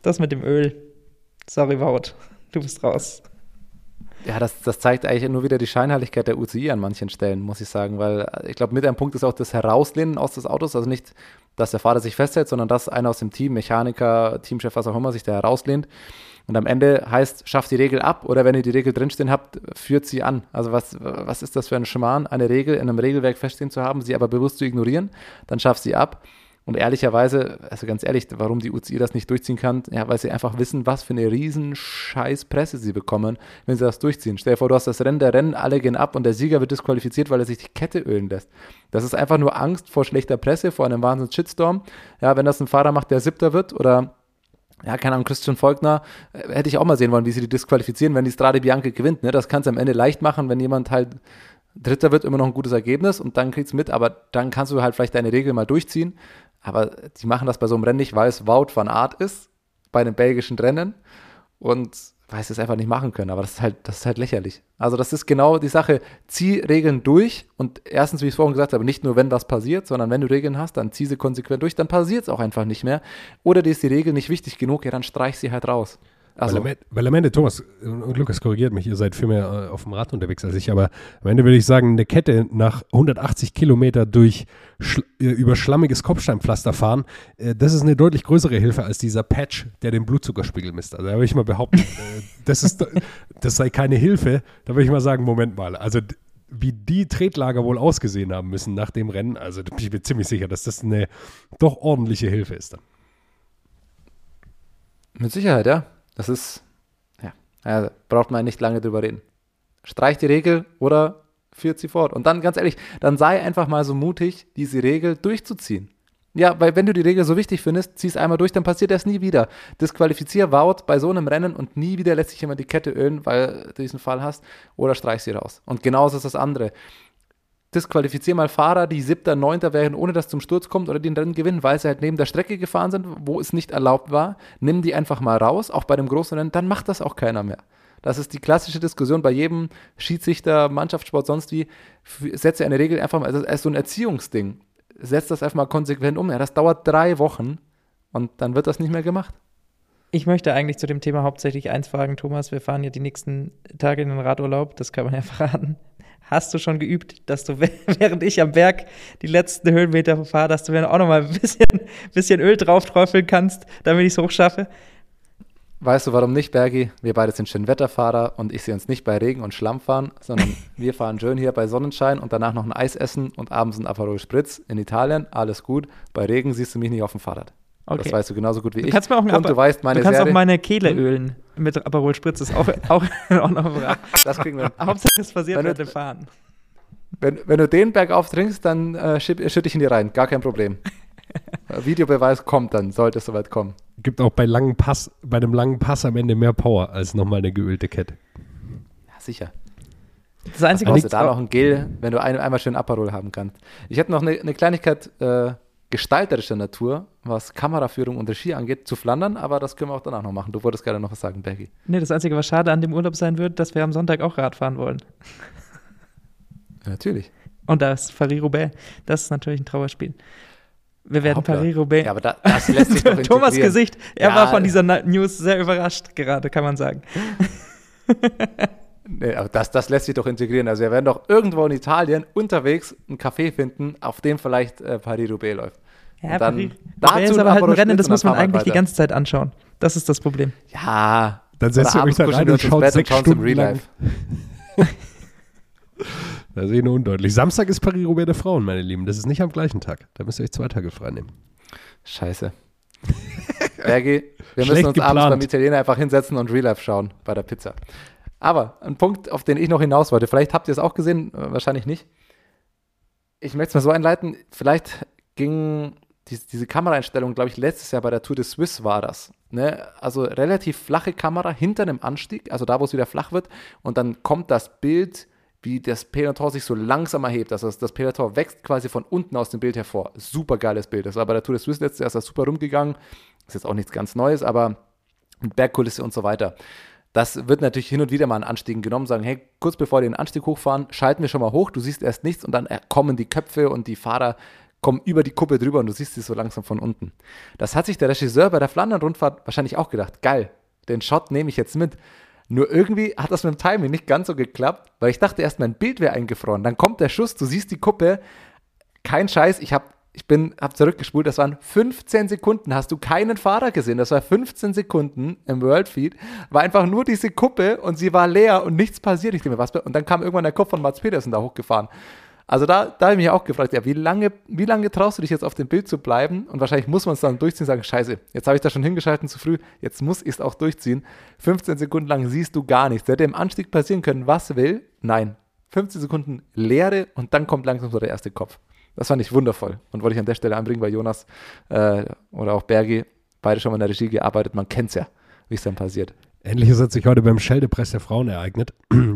das mit dem Öl, sorry Wout, du bist raus. Ja, das, das zeigt eigentlich nur wieder die Scheinheiligkeit der UCI an manchen Stellen, muss ich sagen, weil ich glaube, mit einem Punkt ist auch das Herauslehnen aus des Autos, also nicht, dass der Fahrer sich festhält, sondern dass einer aus dem Team, Mechaniker, Teamchef, was auch immer, sich da herauslehnt. Und am Ende heißt, schafft die Regel ab oder wenn ihr die Regel drinstehen habt, führt sie an. Also was, was ist das für ein Schmarrn, eine Regel in einem Regelwerk feststehen zu haben, sie aber bewusst zu ignorieren, dann schafft sie ab. Und ehrlicherweise, also ganz ehrlich, warum die UCI das nicht durchziehen kann, ja, weil sie einfach wissen, was für eine riesen scheiß Presse sie bekommen, wenn sie das durchziehen. Stell dir vor, du hast das Rennen, der Rennen, alle gehen ab und der Sieger wird disqualifiziert, weil er sich die Kette ölen lässt. Das ist einfach nur Angst vor schlechter Presse, vor einem wahnsinnigen Shitstorm. Ja, wenn das ein Fahrer macht, der Siebter wird oder ja, keine Ahnung, Christian Volkner, äh, hätte ich auch mal sehen wollen, wie sie die disqualifizieren, wenn die Strade Bianca gewinnt. Ne? Das kannst du am Ende leicht machen, wenn jemand halt Dritter wird, immer noch ein gutes Ergebnis und dann kriegst du mit, aber dann kannst du halt vielleicht deine Regel mal durchziehen. Aber die machen das bei so einem Rennen nicht, weil es Wout van Art ist, bei einem belgischen Rennen und weil sie es einfach nicht machen können. Aber das ist halt, das ist halt lächerlich. Also das ist genau die Sache. Zieh Regeln durch und erstens, wie ich es vorhin gesagt habe, nicht nur wenn was passiert, sondern wenn du Regeln hast, dann zieh sie konsequent durch, dann passiert es auch einfach nicht mehr. Oder dir ist die Regel nicht wichtig genug, ja, dann streich sie halt raus. Also, weil, am, Ende- weil am Ende, Thomas und Lukas korrigiert mich, ihr seid viel mehr äh, auf dem Rad unterwegs als ich, aber am Ende würde ich sagen, eine Kette nach 180 Kilometer durch schl äh, über schlammiges Kopfsteinpflaster fahren, äh, das ist eine deutlich größere Hilfe als dieser Patch, der den Blutzuckerspiegel misst. Also da würde ich mal behaupten, das, ist, das sei keine Hilfe. Da würde ich mal sagen, Moment mal, also wie die Tretlager wohl ausgesehen haben müssen nach dem Rennen, also da bin ich mir ziemlich sicher, dass das eine doch ordentliche Hilfe ist dann. Mit Sicherheit, ja. Das ist, ja, ja braucht man nicht lange drüber reden. Streich die Regel oder führt sie fort. Und dann, ganz ehrlich, dann sei einfach mal so mutig, diese Regel durchzuziehen. Ja, weil wenn du die Regel so wichtig findest, zieh es einmal durch, dann passiert das nie wieder. Disqualifizier Wout bei so einem Rennen und nie wieder lässt sich jemand die Kette ölen, weil du diesen Fall hast, oder streich sie raus. Und genauso ist das andere. Disqualifizier mal Fahrer, die siebter, neunter wären, ohne dass zum Sturz kommt oder den Rennen gewinnen, weil sie halt neben der Strecke gefahren sind, wo es nicht erlaubt war. Nimm die einfach mal raus, auch bei dem großen Rennen, dann macht das auch keiner mehr. Das ist die klassische Diskussion bei jedem Schiedsrichter, Mannschaftssport, sonst wie. Setze eine Regel einfach mal, also als so ein Erziehungsding. Setz das einfach mal konsequent um. Ja, das dauert drei Wochen und dann wird das nicht mehr gemacht. Ich möchte eigentlich zu dem Thema hauptsächlich eins fragen, Thomas. Wir fahren ja die nächsten Tage in den Radurlaub, das kann man ja *laughs* verraten. Hast du schon geübt, dass du, *laughs* während ich am Berg die letzten Höhenmeter fahre, dass du mir auch noch mal ein bisschen, bisschen Öl drauf träufeln kannst, damit ich es hochschaffe? Weißt du, warum nicht, Bergi? Wir beide sind Schönwetterfahrer und ich sehe uns nicht bei Regen und Schlamm fahren, sondern *laughs* wir fahren schön hier bei Sonnenschein und danach noch ein Eis essen und abends ein Aperol Spritz in Italien. Alles gut. Bei Regen siehst du mich nicht auf dem Fahrrad. Okay. Das weißt du genauso gut wie Du ich. kannst mir auch und du Aper- weißt, meine du kannst Serie, auch meine Kehle Hm? ölen mit Aperol Spritz, ist auch, *laughs* auch in Ordnung. das kriegen wir. Hauptsache es passiert Wenn du- während dem Fahren. Wenn, wenn du den bergauf trinkst, dann äh, schütt schütt ich ihn dir rein. Gar kein Problem. Äh, *laughs* Videobeweis kommt dann, sollte es soweit kommen. Gibt auch bei langen Pass, bei einem langen Pass am Ende mehr Power als nochmal eine geölte Kette. Ja, sicher. Das Einzige, Brauchst was du da noch ein Gel, wenn du ein, einmal schön Aperol haben kannst. Ich hätte noch eine, eine Kleinigkeit äh, gestalterischer Natur, was Kameraführung und Regie angeht, zu Flandern, aber das können wir auch danach noch machen. Du wolltest gerade noch was sagen, Bergi. nee, das Einzige, was schade an dem Urlaub sein wird, dass wir am Sonntag auch Rad fahren wollen. Natürlich. Und das Paris-Roubaix, das ist natürlich ein Trauerspiel. Wir werden. Paris-Roubaix. Ja, aber da, das lässt sich *laughs* doch Thomas. Gesicht, er Ja. war von dieser News sehr überrascht gerade, kann man sagen. *laughs* Nee, aber das, das lässt sich doch integrieren. Also wir werden doch irgendwo in Italien unterwegs einen Café finden, auf dem vielleicht äh, Paris-Roubaix läuft. Ja, Und dann Paris-Roubaix dazu ist aber halt ein Rennen, das muss man wir eigentlich die weiter. ganze Zeit anschauen. Das ist das Problem. Ja. Dann setzt ihr euch abends da rein wir und schaut sechs schauen es im Stunden Real lang. Life. Das ist eh nur undeutlich. Samstag ist Paris-Roubaix der Frauen, meine Lieben. Das ist nicht am gleichen Tag. Da müsst ihr euch zwei Tage frei nehmen. Scheiße. *laughs* Bergi, wir Schlecht müssen uns abends geplant. beim Italiener einfach hinsetzen und Real Life schauen bei der Pizza. Aber ein Punkt, auf den ich noch hinaus wollte, vielleicht habt ihr es auch gesehen, äh, wahrscheinlich nicht. Ich möchte es mal so einleiten, vielleicht ging dies, diese Kameraeinstellung, glaube ich, letztes Jahr bei der Tour de Suisse war das. Ne? Also relativ flache Kamera hinter einem Anstieg, also da, wo es wieder flach wird, und dann kommt das Bild, wie das Peloton sich so langsam erhebt. Also das, das Peloton wächst quasi von unten aus dem Bild hervor. Super geiles Bild. Das war bei der Tour de Suisse letztes Jahr ist das super rumgegangen. Ist jetzt auch nichts ganz Neues, aber Bergkulisse und so weiter. Das wird natürlich hin und wieder mal an Anstiegen genommen, sagen, hey, kurz bevor wir den Anstieg hochfahren, schalten wir schon mal hoch, du siehst erst nichts und dann äh, kommen die Köpfe und die Fahrer kommen über die Kuppe drüber und du siehst sie so langsam von unten. Das hat sich der Regisseur bei der Flandern-Rundfahrt wahrscheinlich auch gedacht. Geil, den Shot nehme ich jetzt mit. Nur irgendwie hat das mit dem Timing nicht ganz so geklappt, weil ich dachte erst, mein Bild wäre eingefroren. Dann kommt der Schuss, du siehst die Kuppe, kein Scheiß, ich habe ich bin, zurückgespult, das waren 15 Sekunden, hast du keinen Fahrer gesehen, das war 15 Sekunden im Worldfeed, war einfach nur diese Kuppe und sie war leer und nichts passiert. Ich denke mir, was, und dann kam irgendwann der Kopf von Mats Petersen da hochgefahren. Also da, da habe ich mich auch gefragt, ja, wie lange, wie lange traust du dich jetzt auf dem Bild zu bleiben? Und wahrscheinlich muss man es dann durchziehen und sagen, scheiße, jetzt habe ich da schon hingeschalten zu früh, jetzt muss ich es auch durchziehen. 15 Sekunden lang siehst du gar nichts. Hätte im Anstieg passieren können, was will? Nein. 15 Sekunden Leere und dann kommt langsam so der erste Kopf. Das fand ich wundervoll und wollte ich an der Stelle anbringen, weil Jonas äh, oder auch Bergi beide schon mal in der Regie gearbeitet, man kennt es ja, wie es dann passiert. Ähnliches hat sich heute beim Scheldepress der Frauen ereignet.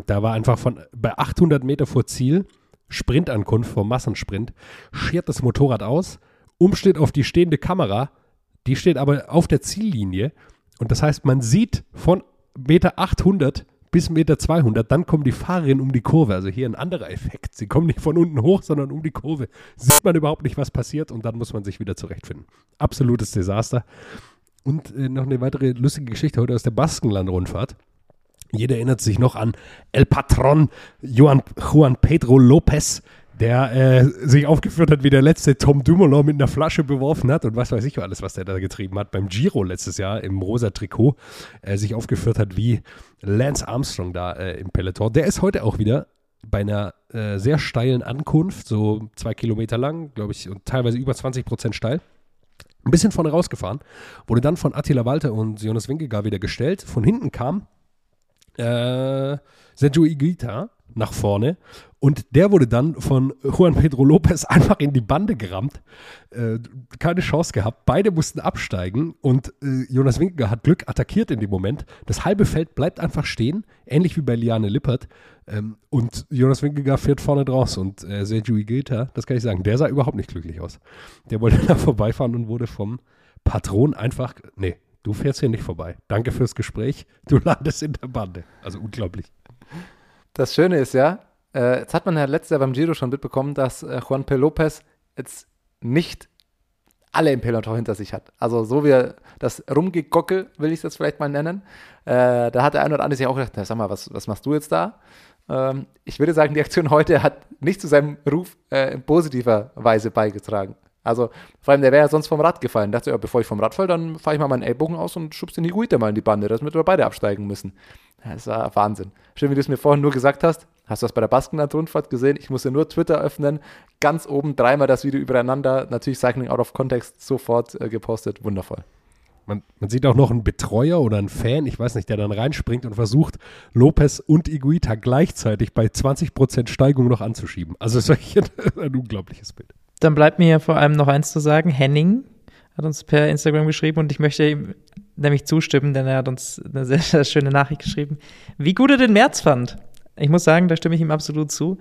Da war einfach von bei 800 Meter vor Ziel Sprintankunft vom Massensprint, schert das Motorrad aus, umsteht auf die stehende Kamera, die steht aber auf der Ziellinie und das heißt, man sieht von Meter 800 bis Meter 200, dann kommen die Fahrerinnen um die Kurve, also hier ein anderer Effekt, sie kommen nicht von unten hoch, sondern um die Kurve, sieht man überhaupt nicht, was passiert und dann muss man sich wieder zurechtfinden. Absolutes Desaster. Und äh, noch eine weitere lustige Geschichte heute aus der Baskenland-Rundfahrt. Jeder erinnert sich noch an El Patron Juan, Juan Pedro Lopez, der äh, sich aufgeführt hat wie der letzte Tom Dumoulin mit einer Flasche beworfen hat und was weiß ich alles, was der da getrieben hat beim Giro letztes Jahr im rosa Trikot, äh, sich aufgeführt hat wie Lance Armstrong da äh, im Peloton. Der ist heute auch wieder bei einer äh, sehr steilen Ankunft, so zwei Kilometer lang, glaube ich, und teilweise über 20 Prozent steil. Ein bisschen vorne rausgefahren, wurde dann von Attila Walter und Jonas Winkegar wieder gestellt. Von hinten kam äh, Sergio Iguita nach vorne und der wurde dann von Juan Pedro Lopez *laughs* einfach in die Bande gerammt. Äh, keine Chance gehabt. Beide mussten absteigen und äh, Jonas Winkiger hat Glück attackiert in dem Moment. Das halbe Feld bleibt einfach stehen, ähnlich wie bei Liane Lippert. Ähm, und Jonas Winkiger fährt vorne draus und äh, Sergio Iguita, das kann ich sagen, der sah überhaupt nicht glücklich aus. Der wollte *laughs* da vorbeifahren und wurde vom Patron einfach, nee, du fährst hier nicht vorbei. Danke fürs Gespräch. Du *laughs* landest in der Bande. Also unglaublich. Das Schöne ist ja, äh, jetzt hat man ja letztes Jahr beim Giro schon mitbekommen, dass äh, Juan P. Lopez jetzt nicht alle im Peloton hinter sich hat. Also so wie das Rumgegockel, will ich jetzt vielleicht mal nennen, äh, da hat der eine oder andere sich auch gedacht, na, sag mal, was, was machst du jetzt da? Ähm, ich würde sagen, die Aktion heute hat nicht zu seinem Ruf äh, in positiver Weise beigetragen. Also vor allem, der wäre ja sonst vom Rad gefallen. Da dachte ja, bevor ich vom Rad falle, dann fahre ich mal meinen Ellbogen aus und schubst den Higuita mal in die Bande, dass wir beide absteigen müssen. Das war Wahnsinn. Schön, wie du es mir vorhin nur gesagt hast. Hast du das bei der Baskenland-Rundfahrt gesehen? Ich musste nur Twitter öffnen. Ganz oben dreimal das Video übereinander. Natürlich Cycling Out of Context sofort äh, gepostet. Wundervoll. Man, man, sieht auch noch einen Betreuer oder einen Fan, ich weiß nicht, der dann reinspringt und versucht, Lopez und Iguita gleichzeitig bei 20% Steigung noch anzuschieben. Also es ist ein, *laughs* ein unglaubliches Bild. Dann bleibt mir vor allem noch eins zu sagen. Henning hat uns per Instagram geschrieben und ich möchte ihm nämlich zustimmen, denn er hat uns eine sehr, sehr schöne Nachricht geschrieben, wie gut er den März fand. Ich muss sagen, da stimme ich ihm absolut zu.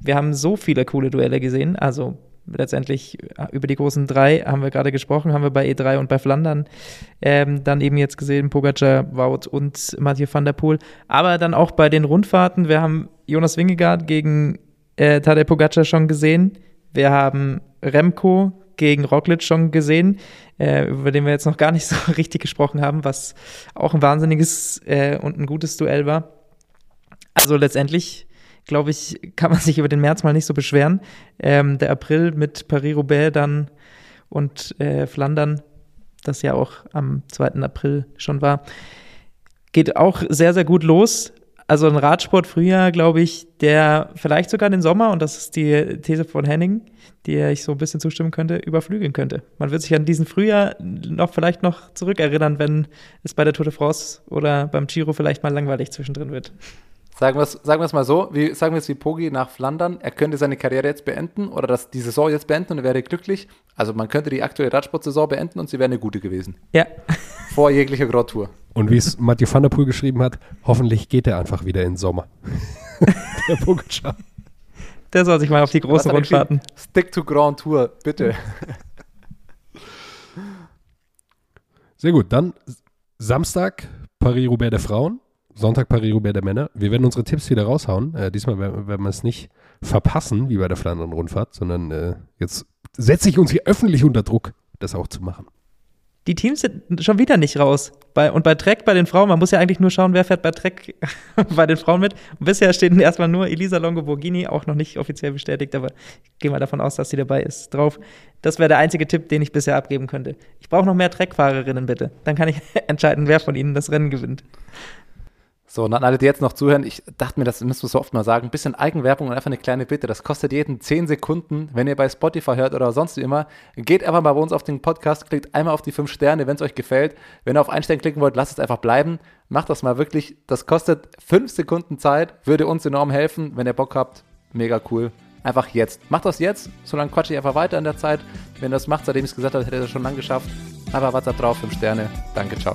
Wir haben so viele coole Duelle gesehen. Also letztendlich äh, über die großen drei haben wir gerade gesprochen, haben wir bei E3 und bei Flandern ähm, dann eben jetzt gesehen, Pogacar, Wout und Mathieu van der Poel. Aber dann auch bei den Rundfahrten, wir haben Jonas Wingegaard gegen äh, Tadej Pogacar schon gesehen. Wir haben Remco gegen Roglic schon gesehen, äh, über den wir jetzt noch gar nicht *laughs* so richtig gesprochen haben, was auch ein wahnsinniges äh, und ein gutes Duell war. Also letztendlich, glaube ich, kann man sich über den März mal nicht so beschweren. Ähm, der April mit Paris-Roubaix dann und äh, Flandern, das ja auch am 2. April schon war, geht auch sehr, sehr gut los also ein Radsport-Frühjahr, glaube ich, der vielleicht sogar den Sommer, und das ist die These von Henning, die ich so ein bisschen zustimmen könnte, überflügeln könnte. Man wird sich an diesen Frühjahr noch vielleicht noch zurückerinnern, wenn es bei der Tour de France oder beim Giro vielleicht mal langweilig zwischendrin wird. Sagen wir es sagen mal so, wie, sagen wir es wie Pogi nach Flandern, er könnte seine Karriere jetzt beenden oder das, die Saison jetzt beenden und er wäre glücklich. Also man könnte die aktuelle Radsportsaison beenden und sie wäre eine gute gewesen. Ja. *laughs* Vor jeglicher Grand Tour. Und wie es Mathieu van der Poel geschrieben hat, hoffentlich geht er einfach wieder in den Sommer. *laughs* der Pogacar. Der soll sich mal auf die großen Rundfahrten. Stick to Grand Tour, bitte. *laughs* Sehr gut, dann Samstag Paris-Roubaix der Frauen. Sonntag Paris-Roubaix der Männer. Wir werden unsere Tipps wieder raushauen. Äh, diesmal werden wir es nicht verpassen, wie bei der Flandern-Rundfahrt, sondern äh, jetzt setze ich uns hier öffentlich unter Druck, das auch zu machen. Die Teams sind schon wieder nicht raus. Bei, und bei Trek, bei den Frauen, man muss ja eigentlich nur schauen, wer fährt bei Trek *laughs* bei den Frauen mit. Und bisher stehen erstmal nur Elisa Longo-Borghini, auch noch nicht offiziell bestätigt, aber ich gehe mal davon aus, dass sie dabei ist, drauf. Das wäre der einzige Tipp, den ich bisher abgeben könnte. Ich brauche noch mehr Trek-Fahrerinnen, bitte. Dann kann ich *laughs* entscheiden, wer von ihnen das Rennen gewinnt. So, und an alle, die jetzt noch zuhören, ich dachte mir, das müssen wir so oft mal sagen, ein bisschen Eigenwerbung und einfach eine kleine Bitte. Das kostet jeden 10 Sekunden, wenn ihr bei Spotify hört oder sonst wie immer. Geht einfach mal bei uns auf den Podcast, klickt einmal auf die 5 Sterne, wenn es euch gefällt. Wenn ihr auf Einstellen klicken wollt, lasst es einfach bleiben. Macht das mal wirklich. Das kostet 5 Sekunden Zeit, würde uns enorm helfen. Wenn ihr Bock habt, mega cool. Einfach jetzt. Macht das jetzt, solange quatsche ich einfach weiter in der Zeit. Wenn ihr das macht, seitdem ich es gesagt habe, hätte ihr das schon lang geschafft. Aber WhatsApp drauf, 5 Sterne. Danke, ciao.